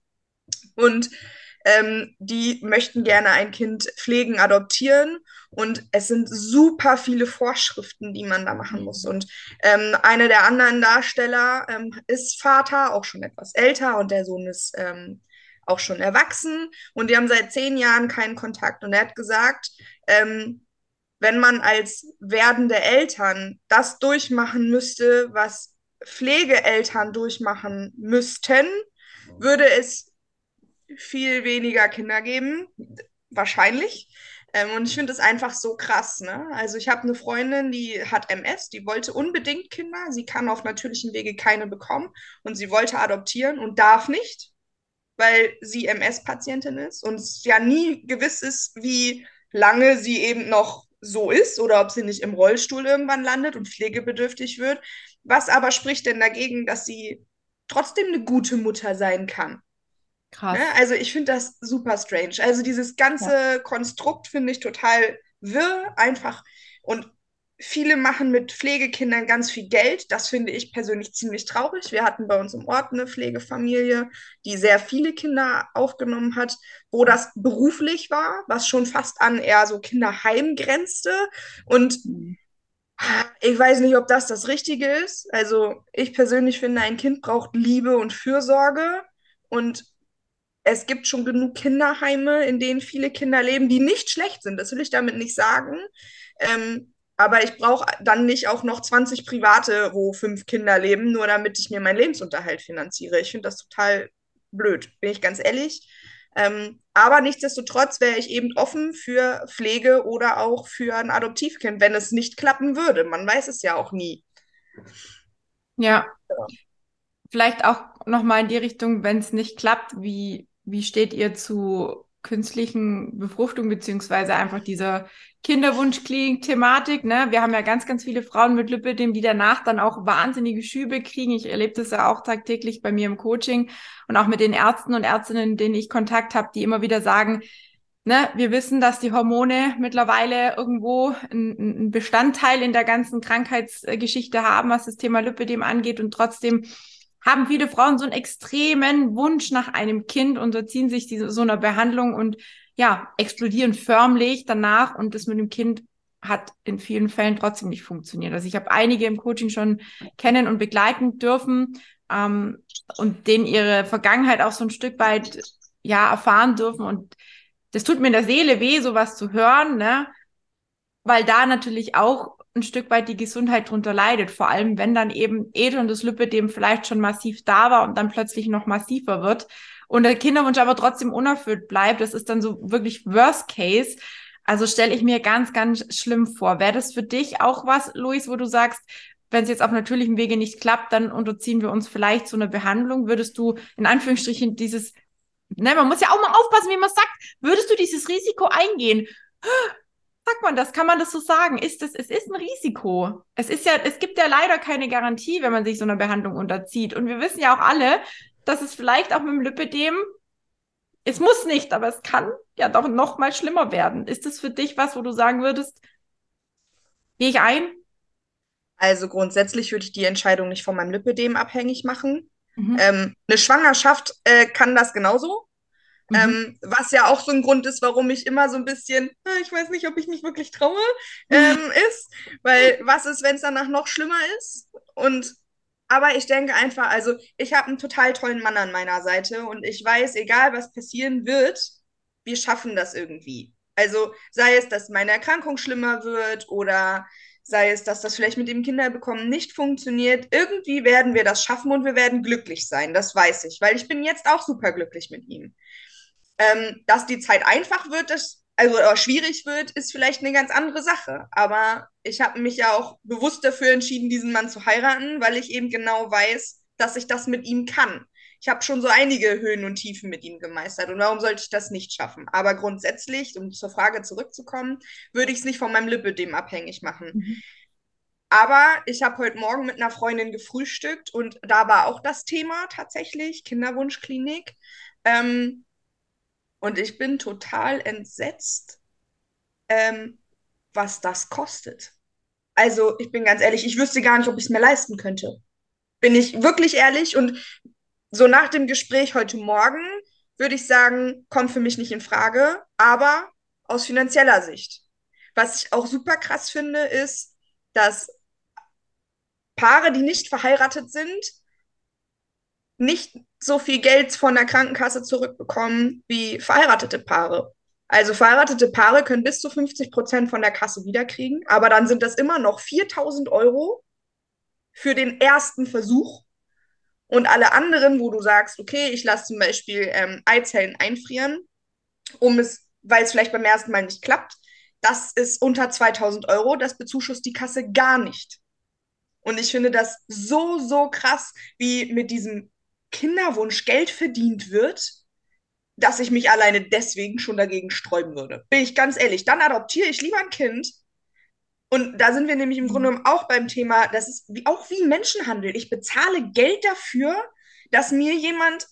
Und ähm, die möchten gerne ein Kind pflegen, adoptieren. Und es sind super viele Vorschriften, die man da machen muss. Und ähm, einer der anderen Darsteller ähm, ist Vater, auch schon etwas älter, und der Sohn ist ähm, auch schon erwachsen. Und die haben seit zehn Jahren keinen Kontakt. Und er hat gesagt, ähm, wenn man als werdende Eltern das durchmachen müsste, was Pflegeeltern durchmachen müssten, würde es viel weniger Kinder geben, wahrscheinlich. Ähm, und ich finde es einfach so krass. Ne? Also ich habe eine Freundin, die hat MS, die wollte unbedingt Kinder. Sie kann auf natürlichem Wege keine bekommen und sie wollte adoptieren und darf nicht, weil sie MS-Patientin ist und es ja nie gewiss ist, wie lange sie eben noch so ist oder ob sie nicht im Rollstuhl irgendwann landet und pflegebedürftig wird. Was aber spricht denn dagegen, dass sie trotzdem eine gute Mutter sein kann? Krass. Ne? Also ich finde das super strange. Also dieses ganze ja. Konstrukt finde ich total wirr, einfach. Und viele machen mit Pflegekindern ganz viel Geld. Das finde ich persönlich ziemlich traurig. Wir hatten bei uns im Ort eine Pflegefamilie, die sehr viele Kinder aufgenommen hat, wo das beruflich war, was schon fast an eher so Kinderheim grenzte. Und mhm. ich weiß nicht, ob das das Richtige ist. Also ich persönlich finde, ein Kind braucht Liebe und Fürsorge. Und es gibt schon genug Kinderheime, in denen viele Kinder leben, die nicht schlecht sind. Das will ich damit nicht sagen. Ähm, aber ich brauche dann nicht auch noch 20 private, wo fünf Kinder leben, nur damit ich mir meinen Lebensunterhalt finanziere. Ich finde das total blöd, bin ich ganz ehrlich. Ähm, aber nichtsdestotrotz wäre ich eben offen für Pflege oder auch für ein Adoptivkind, wenn es nicht klappen würde. Man weiß es ja auch nie. Ja. ja. Vielleicht auch nochmal in die Richtung, wenn es nicht klappt, wie wie steht ihr zu künstlichen Befruchtung beziehungsweise einfach dieser Kinderwunschklinik-Thematik? Ne? Wir haben ja ganz, ganz viele Frauen mit Lipidem, die danach dann auch wahnsinnige Schübe kriegen. Ich erlebe das ja auch tagtäglich bei mir im Coaching und auch mit den Ärzten und Ärztinnen, denen ich Kontakt habe, die immer wieder sagen, Ne, wir wissen, dass die Hormone mittlerweile irgendwo ein, Bestandteil in der ganzen Krankheitsgeschichte haben, was das Thema Lipidem angeht und trotzdem haben viele Frauen so einen extremen Wunsch nach einem Kind, unterziehen sich diese, so einer Behandlung und ja, explodieren förmlich danach und das mit dem Kind hat in vielen Fällen trotzdem nicht funktioniert. Also ich habe einige im Coaching schon kennen und begleiten dürfen ähm, und denen ihre Vergangenheit auch so ein Stück weit ja erfahren dürfen und das tut mir in der Seele weh, sowas zu hören, ne? Weil da natürlich auch ein Stück weit die Gesundheit drunter leidet. Vor allem, wenn dann eben und das Lipidem vielleicht schon massiv da war und dann plötzlich noch massiver wird und der Kinderwunsch aber trotzdem unerfüllt bleibt. Das ist dann so wirklich Worst Case. Also stelle ich mir ganz, ganz schlimm vor. Wäre das für dich auch was, Luis, wo du sagst, wenn es jetzt auf natürlichem Wege nicht klappt, dann unterziehen wir uns vielleicht so eine Behandlung. Würdest du in Anführungsstrichen dieses, ne, man muss ja auch mal aufpassen, wie man sagt, würdest du dieses Risiko eingehen? Sagt man das? Kann man das so sagen? Ist es, es ist ein Risiko. Es ist ja, es gibt ja leider keine Garantie, wenn man sich so einer Behandlung unterzieht. Und wir wissen ja auch alle, dass es vielleicht auch mit dem Lipidem, es muss nicht, aber es kann ja doch noch mal schlimmer werden. Ist das für dich was, wo du sagen würdest, gehe ich ein? Also grundsätzlich würde ich die Entscheidung nicht von meinem Lipidem abhängig machen. Mhm. Ähm, eine Schwangerschaft äh, kann das genauso. Mhm. Ähm, was ja auch so ein Grund ist, warum ich immer so ein bisschen, äh, ich weiß nicht, ob ich mich wirklich traue, ähm, ist. Weil was ist, wenn es danach noch schlimmer ist? Und aber ich denke einfach, also ich habe einen total tollen Mann an meiner Seite und ich weiß, egal was passieren wird, wir schaffen das irgendwie. Also sei es, dass meine Erkrankung schlimmer wird oder sei es, dass das vielleicht mit dem Kinderbekommen nicht funktioniert. Irgendwie werden wir das schaffen und wir werden glücklich sein. Das weiß ich, weil ich bin jetzt auch super glücklich mit ihm. Ähm, dass die Zeit einfach wird, das, also oder schwierig wird, ist vielleicht eine ganz andere Sache. Aber ich habe mich ja auch bewusst dafür entschieden, diesen Mann zu heiraten, weil ich eben genau weiß, dass ich das mit ihm kann. Ich habe schon so einige Höhen und Tiefen mit ihm gemeistert. Und warum sollte ich das nicht schaffen? Aber grundsätzlich, um zur Frage zurückzukommen, würde ich es nicht von meinem Lipidem abhängig machen. Mhm. Aber ich habe heute Morgen mit einer Freundin gefrühstückt und da war auch das Thema tatsächlich Kinderwunschklinik. Ähm, und ich bin total entsetzt, ähm, was das kostet. Also, ich bin ganz ehrlich, ich wüsste gar nicht, ob ich es mir leisten könnte. Bin ich wirklich ehrlich. Und so nach dem Gespräch heute Morgen würde ich sagen, kommt für mich nicht in Frage, aber aus finanzieller Sicht. Was ich auch super krass finde, ist, dass Paare, die nicht verheiratet sind, nicht so viel Geld von der Krankenkasse zurückbekommen wie verheiratete Paare. Also verheiratete Paare können bis zu 50 Prozent von der Kasse wiederkriegen, aber dann sind das immer noch 4000 Euro für den ersten Versuch. Und alle anderen, wo du sagst, okay, ich lasse zum Beispiel ähm, Eizellen einfrieren, um es, weil es vielleicht beim ersten Mal nicht klappt, das ist unter 2000 Euro, das bezuschusst die Kasse gar nicht. Und ich finde das so, so krass, wie mit diesem Kinderwunsch Geld verdient wird, dass ich mich alleine deswegen schon dagegen sträuben würde. Bin ich ganz ehrlich. Dann adoptiere ich lieber ein Kind. Und da sind wir nämlich im Grunde genommen auch beim Thema, das ist wie, auch wie Menschenhandel. Ich bezahle Geld dafür, dass mir jemand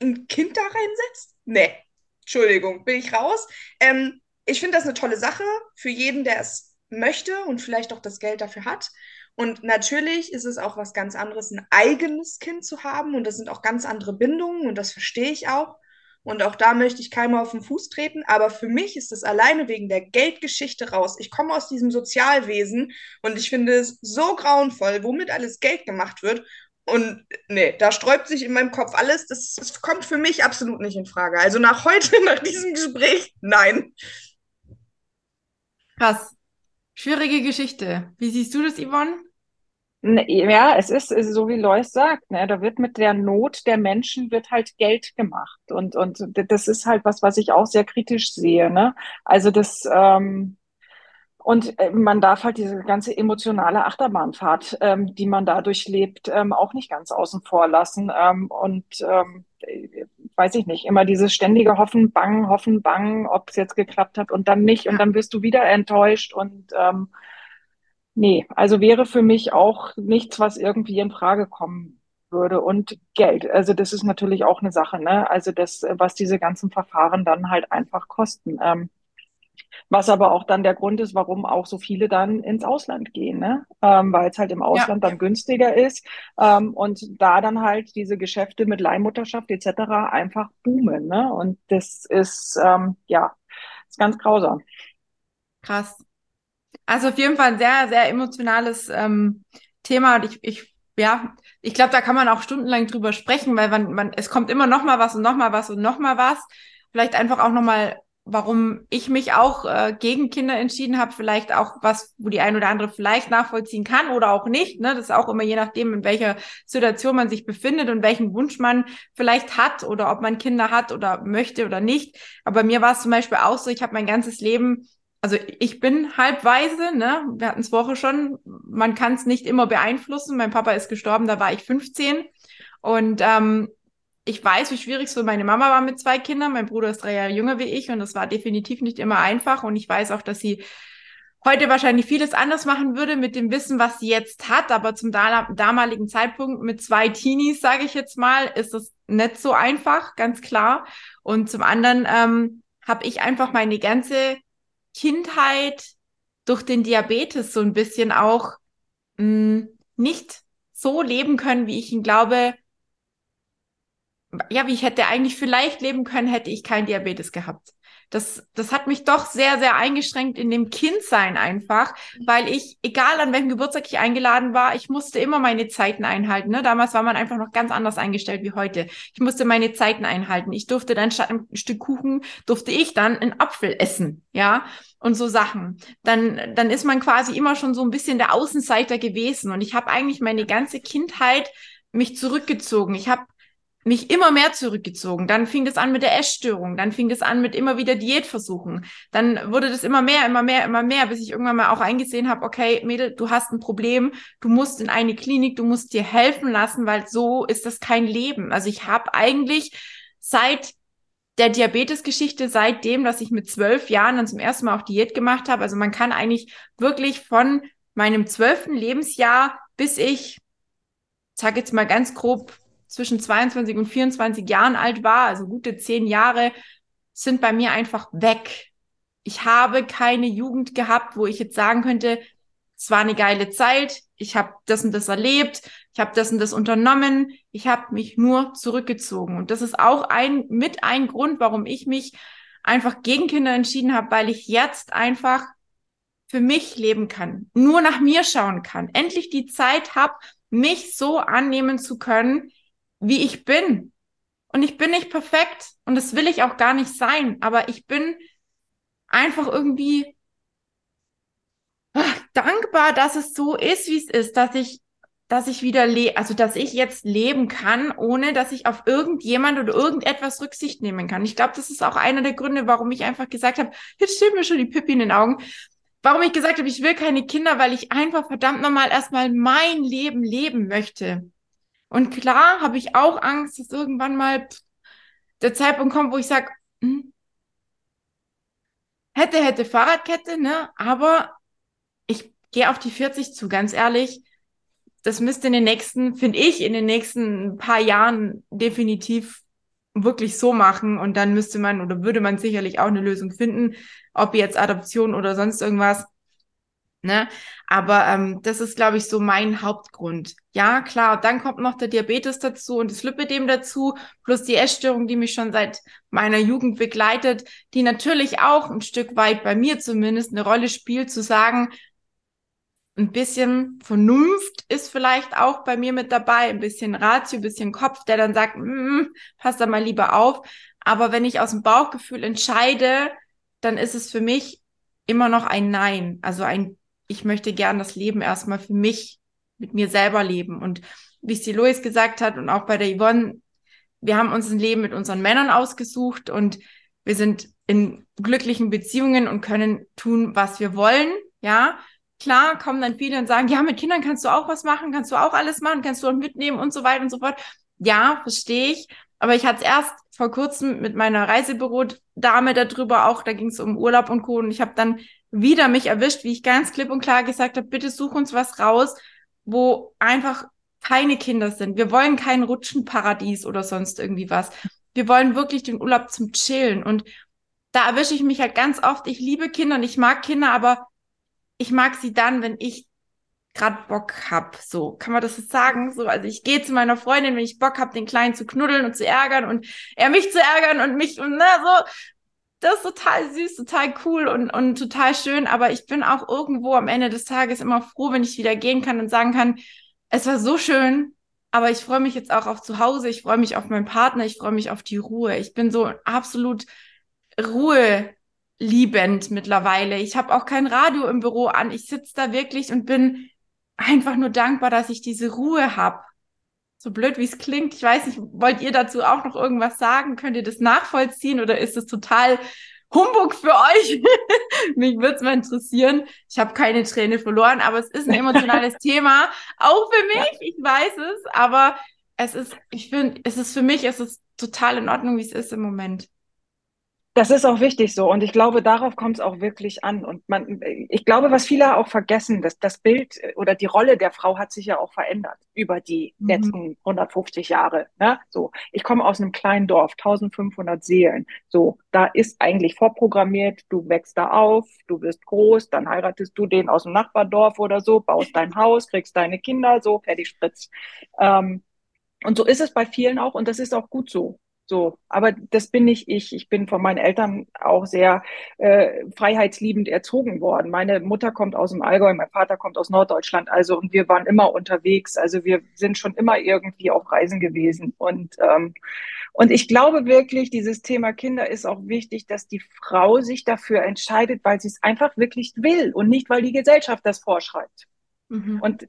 ein Kind da reinsetzt? Nee, Entschuldigung, bin ich raus. Ähm, ich finde das eine tolle Sache für jeden, der es möchte und vielleicht auch das Geld dafür hat. Und natürlich ist es auch was ganz anderes, ein eigenes Kind zu haben. Und das sind auch ganz andere Bindungen und das verstehe ich auch. Und auch da möchte ich keinem auf den Fuß treten. Aber für mich ist es alleine wegen der Geldgeschichte raus. Ich komme aus diesem Sozialwesen und ich finde es so grauenvoll, womit alles Geld gemacht wird. Und nee, da sträubt sich in meinem Kopf alles. Das, das kommt für mich absolut nicht in Frage. Also nach heute, nach diesem Gespräch, nein. Krass. Schwierige Geschichte. Wie siehst du das, Yvonne? Ja, es ist, ist so wie Lois sagt, ne, da wird mit der Not der Menschen wird halt Geld gemacht und und das ist halt was, was ich auch sehr kritisch sehe, ne? Also das ähm, und äh, man darf halt diese ganze emotionale Achterbahnfahrt, ähm, die man dadurch lebt, ähm, auch nicht ganz außen vor lassen. Ähm, und ähm, weiß ich nicht, immer dieses ständige Hoffen, Bangen, Hoffen, Bangen, ob es jetzt geklappt hat und dann nicht. Und dann wirst du wieder enttäuscht. Und ähm, nee, also wäre für mich auch nichts, was irgendwie in Frage kommen würde. Und Geld, also das ist natürlich auch eine Sache, ne? Also das, was diese ganzen Verfahren dann halt einfach kosten. Ähm, was aber auch dann der Grund ist, warum auch so viele dann ins Ausland gehen, ne? Ähm, weil es halt im Ausland ja. dann günstiger ist ähm, und da dann halt diese Geschäfte mit Leihmutterschaft etc. einfach boomen. Ne? Und das ist ähm, ja ist ganz grausam. Krass. Also auf jeden Fall ein sehr, sehr emotionales ähm, Thema und ich, ich ja, ich glaube, da kann man auch stundenlang drüber sprechen, weil man, man, es kommt immer noch mal was und noch mal was und noch mal was. Vielleicht einfach auch noch mal warum ich mich auch äh, gegen Kinder entschieden habe, vielleicht auch was, wo die ein oder andere vielleicht nachvollziehen kann oder auch nicht. Ne? Das ist auch immer je nachdem, in welcher Situation man sich befindet und welchen Wunsch man vielleicht hat oder ob man Kinder hat oder möchte oder nicht. Aber mir war es zum Beispiel auch so, ich habe mein ganzes Leben also ich bin halbweise, ne? Wir hatten es vorher schon. Man kann es nicht immer beeinflussen. Mein Papa ist gestorben, da war ich 15. Und ähm, ich weiß, wie schwierig es für meine Mama war mit zwei Kindern. Mein Bruder ist drei Jahre jünger wie ich und das war definitiv nicht immer einfach. Und ich weiß auch, dass sie heute wahrscheinlich vieles anders machen würde mit dem Wissen, was sie jetzt hat. Aber zum damaligen Zeitpunkt mit zwei Teenies, sage ich jetzt mal, ist das nicht so einfach, ganz klar. Und zum anderen ähm, habe ich einfach meine ganze Kindheit durch den Diabetes so ein bisschen auch mh, hm, nicht so leben können, wie ich ihn glaube, ja, wie ich hätte eigentlich vielleicht leben können, hätte ich kein Diabetes gehabt. Das, das hat mich doch sehr, sehr eingeschränkt in dem Kindsein einfach, weil ich, egal an welchem Geburtstag ich eingeladen war, ich musste immer meine Zeiten einhalten. Ne? Damals war man einfach noch ganz anders eingestellt wie heute. Ich musste meine Zeiten einhalten. Ich durfte dann statt ein Stück Kuchen, durfte ich dann einen Apfel essen, ja, und so Sachen. Dann, dann ist man quasi immer schon so ein bisschen der Außenseiter gewesen. Und ich habe eigentlich meine ganze Kindheit mich zurückgezogen. Ich habe mich immer mehr zurückgezogen. Dann fing es an mit der Essstörung, dann fing es an mit immer wieder Diätversuchen. Dann wurde das immer mehr, immer mehr, immer mehr, bis ich irgendwann mal auch eingesehen habe, okay, Mädel, du hast ein Problem, du musst in eine Klinik, du musst dir helfen lassen, weil so ist das kein Leben. Also ich habe eigentlich seit der Diabetesgeschichte, seitdem, dass ich mit zwölf Jahren dann zum ersten Mal auch Diät gemacht habe, also man kann eigentlich wirklich von meinem zwölften Lebensjahr bis ich, sag jetzt mal ganz grob, zwischen 22 und 24 Jahren alt war, also gute zehn Jahre, sind bei mir einfach weg. Ich habe keine Jugend gehabt, wo ich jetzt sagen könnte, es war eine geile Zeit, ich habe das und das erlebt, ich habe das und das unternommen, ich habe mich nur zurückgezogen. Und das ist auch ein mit ein Grund, warum ich mich einfach gegen Kinder entschieden habe, weil ich jetzt einfach für mich leben kann, nur nach mir schauen kann, endlich die Zeit habe, mich so annehmen zu können, wie ich bin. Und ich bin nicht perfekt und das will ich auch gar nicht sein, aber ich bin einfach irgendwie ach, dankbar, dass es so ist, wie es ist, dass ich, dass ich wieder lebe, also dass ich jetzt leben kann, ohne dass ich auf irgendjemand oder irgendetwas Rücksicht nehmen kann. Ich glaube, das ist auch einer der Gründe, warum ich einfach gesagt habe, jetzt steht mir schon die Pippi in den Augen, warum ich gesagt habe, ich will keine Kinder, weil ich einfach verdammt nochmal erstmal mein Leben leben möchte. Und klar habe ich auch Angst, dass irgendwann mal der Zeitpunkt kommt, wo ich sage, hm, hätte, hätte Fahrradkette, ne? Aber ich gehe auf die 40 zu, ganz ehrlich. Das müsste in den nächsten, finde ich, in den nächsten paar Jahren definitiv wirklich so machen und dann müsste man oder würde man sicherlich auch eine Lösung finden, ob jetzt Adoption oder sonst irgendwas. Ne? Aber ähm, das ist, glaube ich, so mein Hauptgrund. Ja, klar, dann kommt noch der Diabetes dazu und das Lipidem dazu, plus die Essstörung, die mich schon seit meiner Jugend begleitet, die natürlich auch ein Stück weit bei mir zumindest eine Rolle spielt, zu sagen, ein bisschen Vernunft ist vielleicht auch bei mir mit dabei, ein bisschen Ratio, ein bisschen Kopf, der dann sagt, mm, pass da mal lieber auf. Aber wenn ich aus dem Bauchgefühl entscheide, dann ist es für mich immer noch ein Nein. Also ein, ich möchte gern das Leben erstmal für mich, mit mir selber leben. Und wie es die Lois gesagt hat und auch bei der Yvonne, wir haben uns ein Leben mit unseren Männern ausgesucht und wir sind in glücklichen Beziehungen und können tun, was wir wollen. Ja, Klar kommen dann viele und sagen, ja, mit Kindern kannst du auch was machen, kannst du auch alles machen, kannst du auch mitnehmen und so weiter und so fort. Ja, verstehe ich. Aber ich hatte es erst vor kurzem mit meiner Reisebüro-Dame darüber auch, da ging es um Urlaub und Co. Und ich habe dann wieder mich erwischt, wie ich ganz klipp und klar gesagt habe, bitte such uns was raus, wo einfach keine Kinder sind. Wir wollen kein Rutschenparadies oder sonst irgendwie was. Wir wollen wirklich den Urlaub zum Chillen. Und da erwische ich mich halt ganz oft. Ich liebe Kinder und ich mag Kinder, aber ich mag sie dann, wenn ich gerade Bock hab. So, kann man das sagen? So, also ich gehe zu meiner Freundin, wenn ich Bock hab, den Kleinen zu knuddeln und zu ärgern und er mich zu ärgern und mich und na so. Das ist total süß, total cool und, und total schön. Aber ich bin auch irgendwo am Ende des Tages immer froh, wenn ich wieder gehen kann und sagen kann, es war so schön, aber ich freue mich jetzt auch auf zu Hause, ich freue mich auf meinen Partner, ich freue mich auf die Ruhe. Ich bin so absolut Ruhe liebend mittlerweile. Ich habe auch kein Radio im Büro an. Ich sitze da wirklich und bin einfach nur dankbar, dass ich diese Ruhe habe. So blöd wie es klingt. Ich weiß nicht, wollt ihr dazu auch noch irgendwas sagen? Könnt ihr das nachvollziehen oder ist es total Humbug für euch? Mich würde es mal interessieren. Ich habe keine Träne verloren, aber es ist ein emotionales Thema. Auch für mich, ich weiß es, aber es ist, ich finde, es ist für mich, es ist total in Ordnung, wie es ist im Moment. Das ist auch wichtig so. Und ich glaube, darauf kommt es auch wirklich an. Und man, ich glaube, was viele auch vergessen, dass das Bild oder die Rolle der Frau hat sich ja auch verändert über die mhm. letzten 150 Jahre. Ne? So, ich komme aus einem kleinen Dorf, 1500 Seelen. So, da ist eigentlich vorprogrammiert, du wächst da auf, du wirst groß, dann heiratest du den aus dem Nachbardorf oder so, baust dein Haus, kriegst deine Kinder, so, fertig spritz. Ähm, und so ist es bei vielen auch und das ist auch gut so. So, aber das bin nicht ich. Ich bin von meinen Eltern auch sehr äh, freiheitsliebend erzogen worden. Meine Mutter kommt aus dem Allgäu, mein Vater kommt aus Norddeutschland, also und wir waren immer unterwegs. Also wir sind schon immer irgendwie auf Reisen gewesen. Und ähm, und ich glaube wirklich, dieses Thema Kinder ist auch wichtig, dass die Frau sich dafür entscheidet, weil sie es einfach wirklich will und nicht, weil die Gesellschaft das vorschreibt. Mhm. Und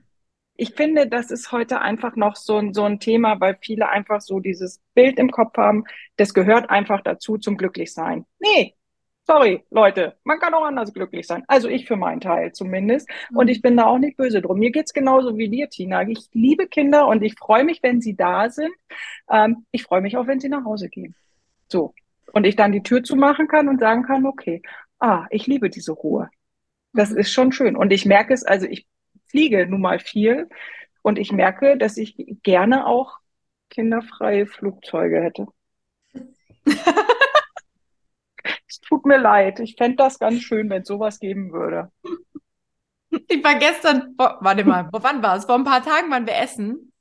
ich finde, das ist heute einfach noch so ein, so ein Thema, weil viele einfach so dieses Bild im Kopf haben, das gehört einfach dazu zum Glücklichsein. Nee, sorry, Leute, man kann auch anders glücklich sein. Also ich für meinen Teil zumindest. Und ich bin da auch nicht böse drum. Mir geht's genauso wie dir, Tina. Ich liebe Kinder und ich freue mich, wenn sie da sind. Ähm, ich freue mich auch, wenn sie nach Hause gehen. So. Und ich dann die Tür zumachen kann und sagen kann, okay, ah, ich liebe diese Ruhe. Das mhm. ist schon schön. Und ich merke es, also ich fliege nun mal viel und ich merke, dass ich gerne auch kinderfreie Flugzeuge hätte. es tut mir leid. Ich fände das ganz schön, wenn es sowas geben würde. Ich war gestern, warte mal, wann war es? Vor ein paar Tagen waren wir essen.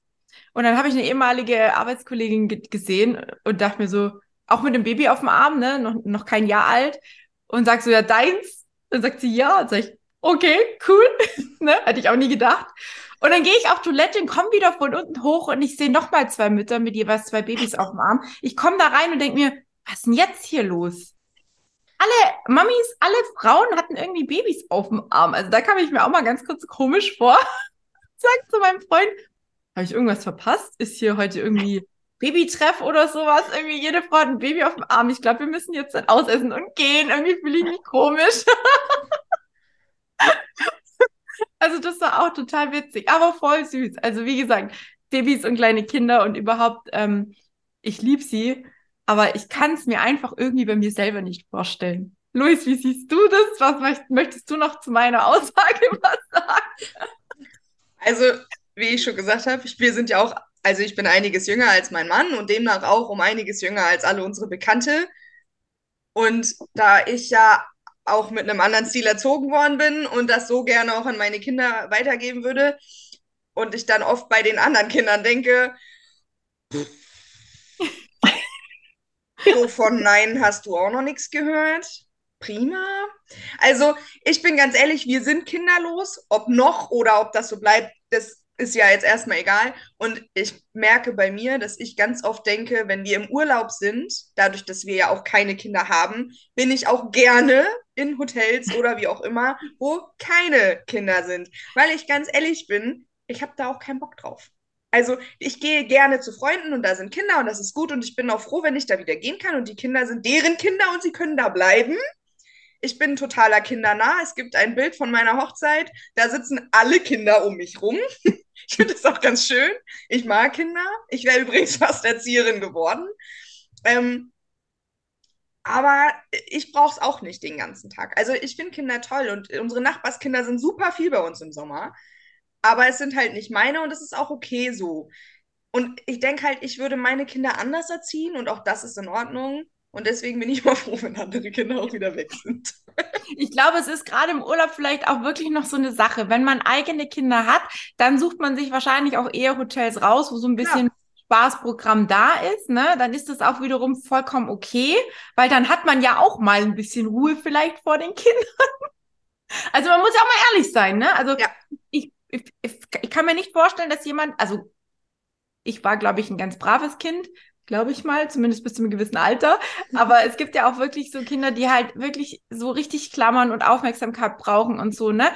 Und dann habe ich eine ehemalige Arbeitskollegin gesehen und dachte mir so, auch mit dem Baby auf dem Arm, ne, noch, noch kein Jahr alt. Und sag so, ja, deins? Dann sagt sie, ja. Und sag ich, okay, cool. ne? Hätte ich auch nie gedacht. Und dann gehe ich auf Toilette und komme wieder von unten hoch und ich sehe nochmal zwei Mütter mit jeweils zwei Babys auf dem Arm. Ich komme da rein und denke mir, was ist denn jetzt hier los? Alle Mamis, alle Frauen hatten irgendwie Babys auf dem Arm. Also da kam ich mir auch mal ganz kurz komisch vor. Sag zu meinem Freund, habe ich irgendwas verpasst? Ist hier heute irgendwie Babytreff oder sowas? Irgendwie jede Frau hat ein Baby auf dem Arm. Ich glaube, wir müssen jetzt dann ausessen und gehen. Irgendwie fühle ich mich komisch. also das war auch total witzig, aber voll süß. Also wie gesagt, Babys und kleine Kinder und überhaupt, ähm, ich liebe sie, aber ich kann es mir einfach irgendwie bei mir selber nicht vorstellen. Luis, wie siehst du das? Was möchtest du noch zu meiner Aussage was sagen? Also, wie ich schon gesagt habe, wir sind ja auch, also ich bin einiges jünger als mein Mann und demnach auch um einiges jünger als alle unsere Bekannte. Und da ich ja auch mit einem anderen Stil erzogen worden bin und das so gerne auch an meine Kinder weitergeben würde und ich dann oft bei den anderen Kindern denke, so von Nein hast du auch noch nichts gehört. Prima. Also, ich bin ganz ehrlich, wir sind kinderlos. Ob noch oder ob das so bleibt, das ist ja jetzt erstmal egal. Und ich merke bei mir, dass ich ganz oft denke, wenn wir im Urlaub sind, dadurch, dass wir ja auch keine Kinder haben, bin ich auch gerne in Hotels oder wie auch immer, wo keine Kinder sind. Weil ich ganz ehrlich bin, ich habe da auch keinen Bock drauf. Also ich gehe gerne zu Freunden und da sind Kinder und das ist gut und ich bin auch froh, wenn ich da wieder gehen kann und die Kinder sind deren Kinder und sie können da bleiben. Ich bin totaler kindernah. Es gibt ein Bild von meiner Hochzeit, da sitzen alle Kinder um mich rum. ich finde das auch ganz schön. Ich mag Kinder. Ich wäre übrigens fast Erzieherin geworden. Ähm, aber ich brauche es auch nicht den ganzen Tag. Also ich finde Kinder toll und unsere Nachbarskinder sind super viel bei uns im Sommer aber es sind halt nicht meine und es ist auch okay so. Und ich denke halt, ich würde meine Kinder anders erziehen und auch das ist in Ordnung. Und deswegen bin ich mal froh, wenn andere Kinder auch wieder weg sind. Ich glaube, es ist gerade im Urlaub vielleicht auch wirklich noch so eine Sache. Wenn man eigene Kinder hat, dann sucht man sich wahrscheinlich auch eher Hotels raus, wo so ein bisschen ja. Spaßprogramm da ist, ne? Dann ist das auch wiederum vollkommen okay, weil dann hat man ja auch mal ein bisschen Ruhe vielleicht vor den Kindern. Also man muss ja auch mal ehrlich sein, ne? Also ja. ich ich, ich, kann mir nicht vorstellen, dass jemand, also ich war, glaube ich, ein ganz braves Kind, glaube ich mal, zumindest bis zu einem gewissen Alter. Aber es gibt ja auch wirklich so Kinder, die halt wirklich so richtig klammern und Aufmerksamkeit brauchen und so, ne?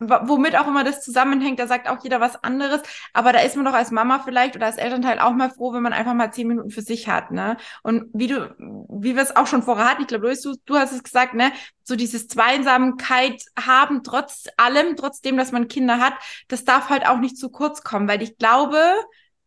womit auch immer das zusammenhängt, da sagt auch jeder was anderes. Aber da ist man doch als Mama vielleicht oder als Elternteil auch mal froh, wenn man einfach mal zehn Minuten für sich hat, ne? Und wie du, wie wir es auch schon vorher hatten, ich glaube, du, du hast es gesagt, ne? So dieses Zweisamkeit haben, trotz allem, trotzdem, dass man Kinder hat, das darf halt auch nicht zu kurz kommen, weil ich glaube,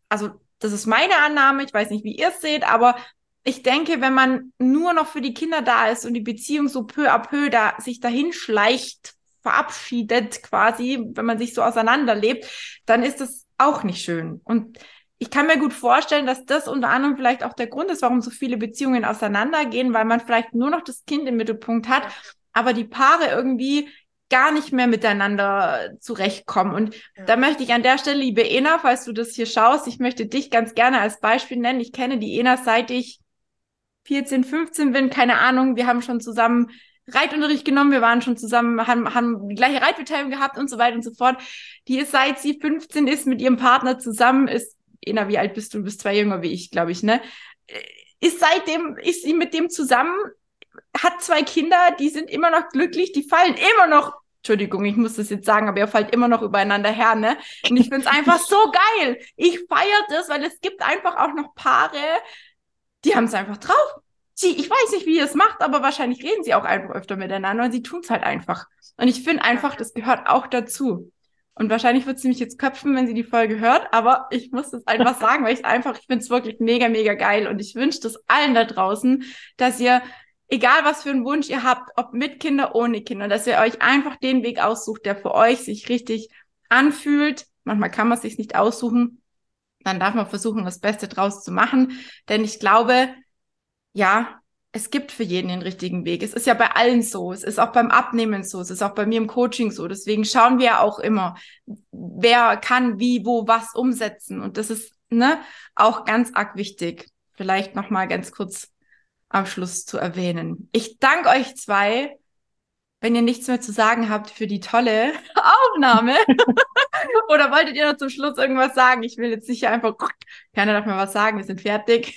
also das ist meine Annahme, ich weiß nicht, wie ihr es seht, aber ich denke, wenn man nur noch für die Kinder da ist und die Beziehung so peu à peu da sich dahin schleicht, verabschiedet quasi, wenn man sich so auseinanderlebt, dann ist das auch nicht schön. Und ich kann mir gut vorstellen, dass das unter anderem vielleicht auch der Grund ist, warum so viele Beziehungen auseinandergehen, weil man vielleicht nur noch das Kind im Mittelpunkt hat, aber die Paare irgendwie gar nicht mehr miteinander zurechtkommen. Und ja. da möchte ich an der Stelle, liebe Ena, falls du das hier schaust, ich möchte dich ganz gerne als Beispiel nennen. Ich kenne die Ena seit ich 14, 15 bin, keine Ahnung. Wir haben schon zusammen Reitunterricht genommen, wir waren schon zusammen, haben, haben die gleiche Reitbeteiligung gehabt und so weiter und so fort. Die ist seit sie 15 ist mit ihrem Partner zusammen, ist, Ena, wie alt bist du? Du bist zwei jünger wie ich, glaube ich, ne? Ist seitdem, ist sie mit dem zusammen, hat zwei Kinder, die sind immer noch glücklich, die fallen immer noch Entschuldigung, ich muss das jetzt sagen, aber ihr fallt immer noch übereinander her, ne? Und ich finde es einfach so geil. Ich feiere das, weil es gibt einfach auch noch Paare, die haben es einfach drauf sie, ich weiß nicht, wie ihr es macht, aber wahrscheinlich reden sie auch einfach öfter miteinander und sie tun es halt einfach. Und ich finde einfach, das gehört auch dazu. Und wahrscheinlich wird sie mich jetzt köpfen, wenn sie die Folge hört, aber ich muss das einfach sagen, weil ich einfach, ich finde es wirklich mega, mega geil und ich wünsche das allen da draußen, dass ihr, egal was für einen Wunsch ihr habt, ob mit Kinder, ohne Kinder, dass ihr euch einfach den Weg aussucht, der für euch sich richtig anfühlt. Manchmal kann man es sich nicht aussuchen. Dann darf man versuchen, das Beste draus zu machen. Denn ich glaube, ja, es gibt für jeden den richtigen Weg. Es ist ja bei allen so. Es ist auch beim Abnehmen so. Es ist auch bei mir im Coaching so. Deswegen schauen wir auch immer, wer kann wie, wo, was umsetzen. Und das ist ne, auch ganz arg wichtig. Vielleicht nochmal ganz kurz am Schluss zu erwähnen. Ich danke euch zwei, wenn ihr nichts mehr zu sagen habt für die tolle Aufnahme. Oder wolltet ihr noch zum Schluss irgendwas sagen? Ich will jetzt sicher einfach, keiner darf mehr was sagen, wir sind fertig.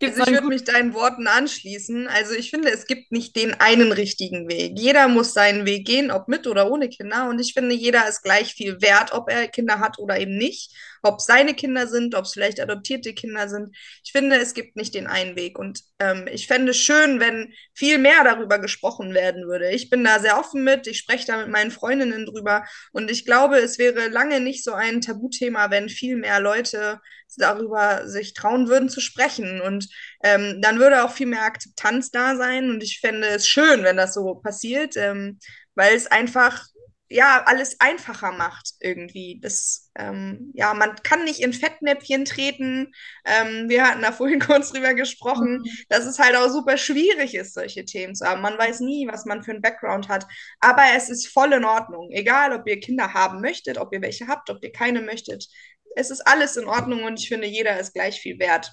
Gibt's also ich würde mich deinen Worten anschließen. Also ich finde, es gibt nicht den einen richtigen Weg. Jeder muss seinen Weg gehen, ob mit oder ohne Kinder. Und ich finde, jeder ist gleich viel wert, ob er Kinder hat oder eben nicht. Ob es seine Kinder sind, ob es vielleicht adoptierte Kinder sind. Ich finde, es gibt nicht den einen Weg. Und ähm, ich fände es schön, wenn viel mehr darüber gesprochen werden würde. Ich bin da sehr offen mit. Ich spreche da mit meinen Freundinnen drüber. Und ich glaube, es wäre lange nicht so ein Tabuthema, wenn viel mehr Leute darüber sich trauen würden zu sprechen. Und ähm, dann würde auch viel mehr Akzeptanz da sein. Und ich fände es schön, wenn das so passiert, ähm, weil es einfach ja alles einfacher macht irgendwie. Das, ähm, ja, man kann nicht in Fettnäpfchen treten. Ähm, wir hatten da vorhin kurz drüber gesprochen, mhm. dass es halt auch super schwierig ist, solche Themen zu haben. Man weiß nie, was man für einen Background hat. Aber es ist voll in Ordnung. Egal, ob ihr Kinder haben möchtet, ob ihr welche habt, ob ihr keine möchtet es ist alles in Ordnung und ich finde, jeder ist gleich viel wert.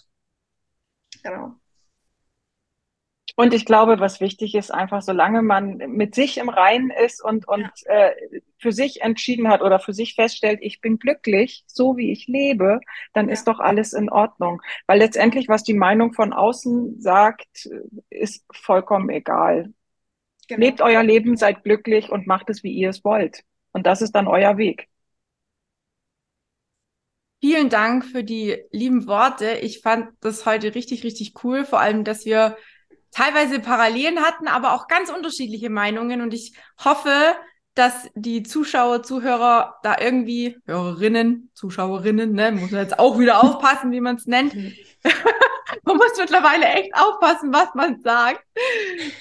Genau. Und ich glaube, was wichtig ist, einfach solange man mit sich im Reinen ist und, und ja. äh, für sich entschieden hat oder für sich feststellt, ich bin glücklich, so wie ich lebe, dann ja. ist doch alles in Ordnung. Weil letztendlich, was die Meinung von außen sagt, ist vollkommen egal. Genau. Lebt euer Leben, seid glücklich und macht es, wie ihr es wollt. Und das ist dann euer Weg. Vielen Dank für die lieben Worte. Ich fand das heute richtig, richtig cool. Vor allem, dass wir teilweise Parallelen hatten, aber auch ganz unterschiedliche Meinungen. Und ich hoffe, dass die Zuschauer, Zuhörer da irgendwie, Hörerinnen, Zuschauerinnen, ne, muss man jetzt auch wieder aufpassen, wie man es nennt. man muss mittlerweile echt aufpassen, was man sagt.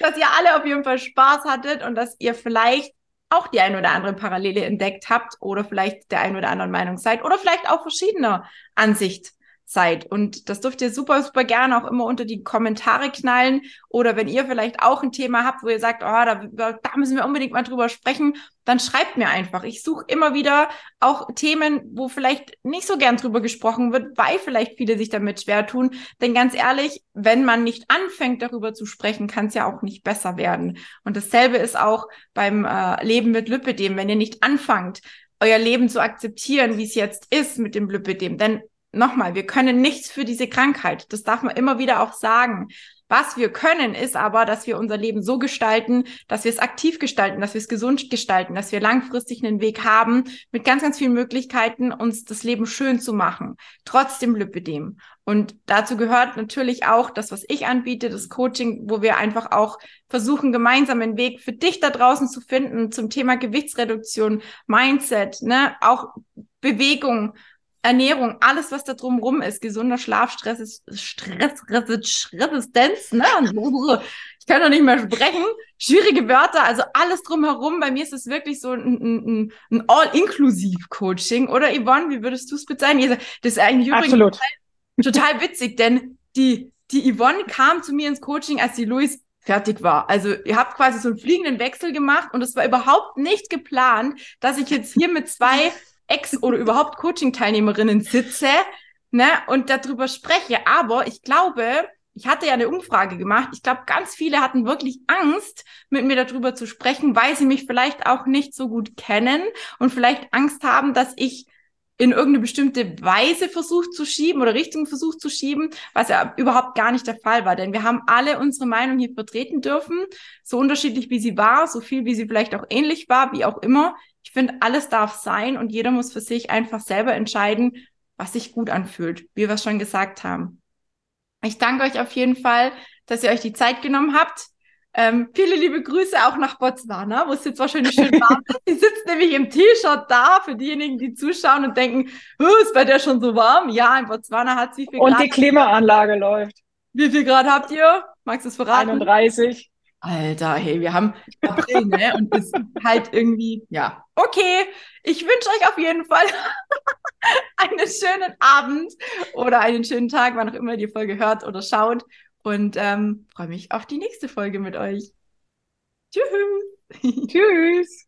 Dass ihr alle auf jeden Fall Spaß hattet und dass ihr vielleicht auch die ein oder andere Parallele entdeckt habt oder vielleicht der ein oder anderen Meinung seid oder vielleicht auch verschiedener Ansicht seid. Und das dürft ihr super, super gerne auch immer unter die Kommentare knallen. Oder wenn ihr vielleicht auch ein Thema habt, wo ihr sagt, oh, da, da müssen wir unbedingt mal drüber sprechen, dann schreibt mir einfach. Ich suche immer wieder auch Themen, wo vielleicht nicht so gern drüber gesprochen wird, weil vielleicht viele sich damit schwer tun. Denn ganz ehrlich, wenn man nicht anfängt, darüber zu sprechen, kann es ja auch nicht besser werden. Und dasselbe ist auch beim äh, Leben mit Lipidem, wenn ihr nicht anfangt, euer Leben zu akzeptieren, wie es jetzt ist mit dem Lipidem. Denn nochmal, wir können nichts für diese Krankheit. Das darf man immer wieder auch sagen. Was wir können, ist aber, dass wir unser Leben so gestalten, dass wir es aktiv gestalten, dass wir es gesund gestalten, dass wir langfristig einen Weg haben mit ganz, ganz vielen Möglichkeiten, uns das Leben schön zu machen, trotz dem Lipidem. Und dazu gehört natürlich auch das, was ich anbiete, das Coaching, wo wir einfach auch versuchen, gemeinsam einen Weg für dich da draußen zu finden zum Thema Gewichtsreduktion, Mindset, ne, auch Bewegung, Ernährung, alles, was da drumrum ist, gesunder Schlaf, Stress, Stress, Resistenz, ne? Ich kann doch nicht mehr sprechen. Schwierige Wörter, also alles drumherum. Bei mir ist es wirklich so ein, ein, ein All-Inklusiv-Coaching. Oder Yvonne, wie würdest du es bezeichnen? Das ist eigentlich übrigens. Total, total witzig, denn die, die Yvonne kam zu mir ins Coaching, als die Luis fertig war. Also ihr habt quasi so einen fliegenden Wechsel gemacht und es war überhaupt nicht geplant, dass ich jetzt hier mit zwei Ex- oder überhaupt Coaching-Teilnehmerinnen sitze ne, und darüber spreche. Aber ich glaube, ich hatte ja eine Umfrage gemacht. Ich glaube, ganz viele hatten wirklich Angst, mit mir darüber zu sprechen, weil sie mich vielleicht auch nicht so gut kennen und vielleicht Angst haben, dass ich in irgendeine bestimmte Weise versucht zu schieben oder Richtung versucht zu schieben, was ja überhaupt gar nicht der Fall war. Denn wir haben alle unsere Meinung hier vertreten dürfen, so unterschiedlich wie sie war, so viel wie sie vielleicht auch ähnlich war, wie auch immer. Ich finde, alles darf sein und jeder muss für sich einfach selber entscheiden, was sich gut anfühlt, wie wir es schon gesagt haben. Ich danke euch auf jeden Fall, dass ihr euch die Zeit genommen habt. Ähm, viele liebe Grüße auch nach Botswana, wo es jetzt wahrscheinlich schön warm ist. Die sitzt nämlich im T-Shirt da, für diejenigen, die zuschauen und denken, ist bei der schon so warm? Ja, in Botswana hat es wie viel Grad? Und die Klimaanlage läuft. Wie viel Grad habt ihr? Magst du es verraten? 31. Alter, hey, wir haben April, ne? Und es ist halt irgendwie, ja. Okay, ich wünsche euch auf jeden Fall einen schönen Abend oder einen schönen Tag, wann auch immer ihr die Folge hört oder schaut. Und ähm, freue mich auf die nächste Folge mit euch. Tschüss. Tschüss.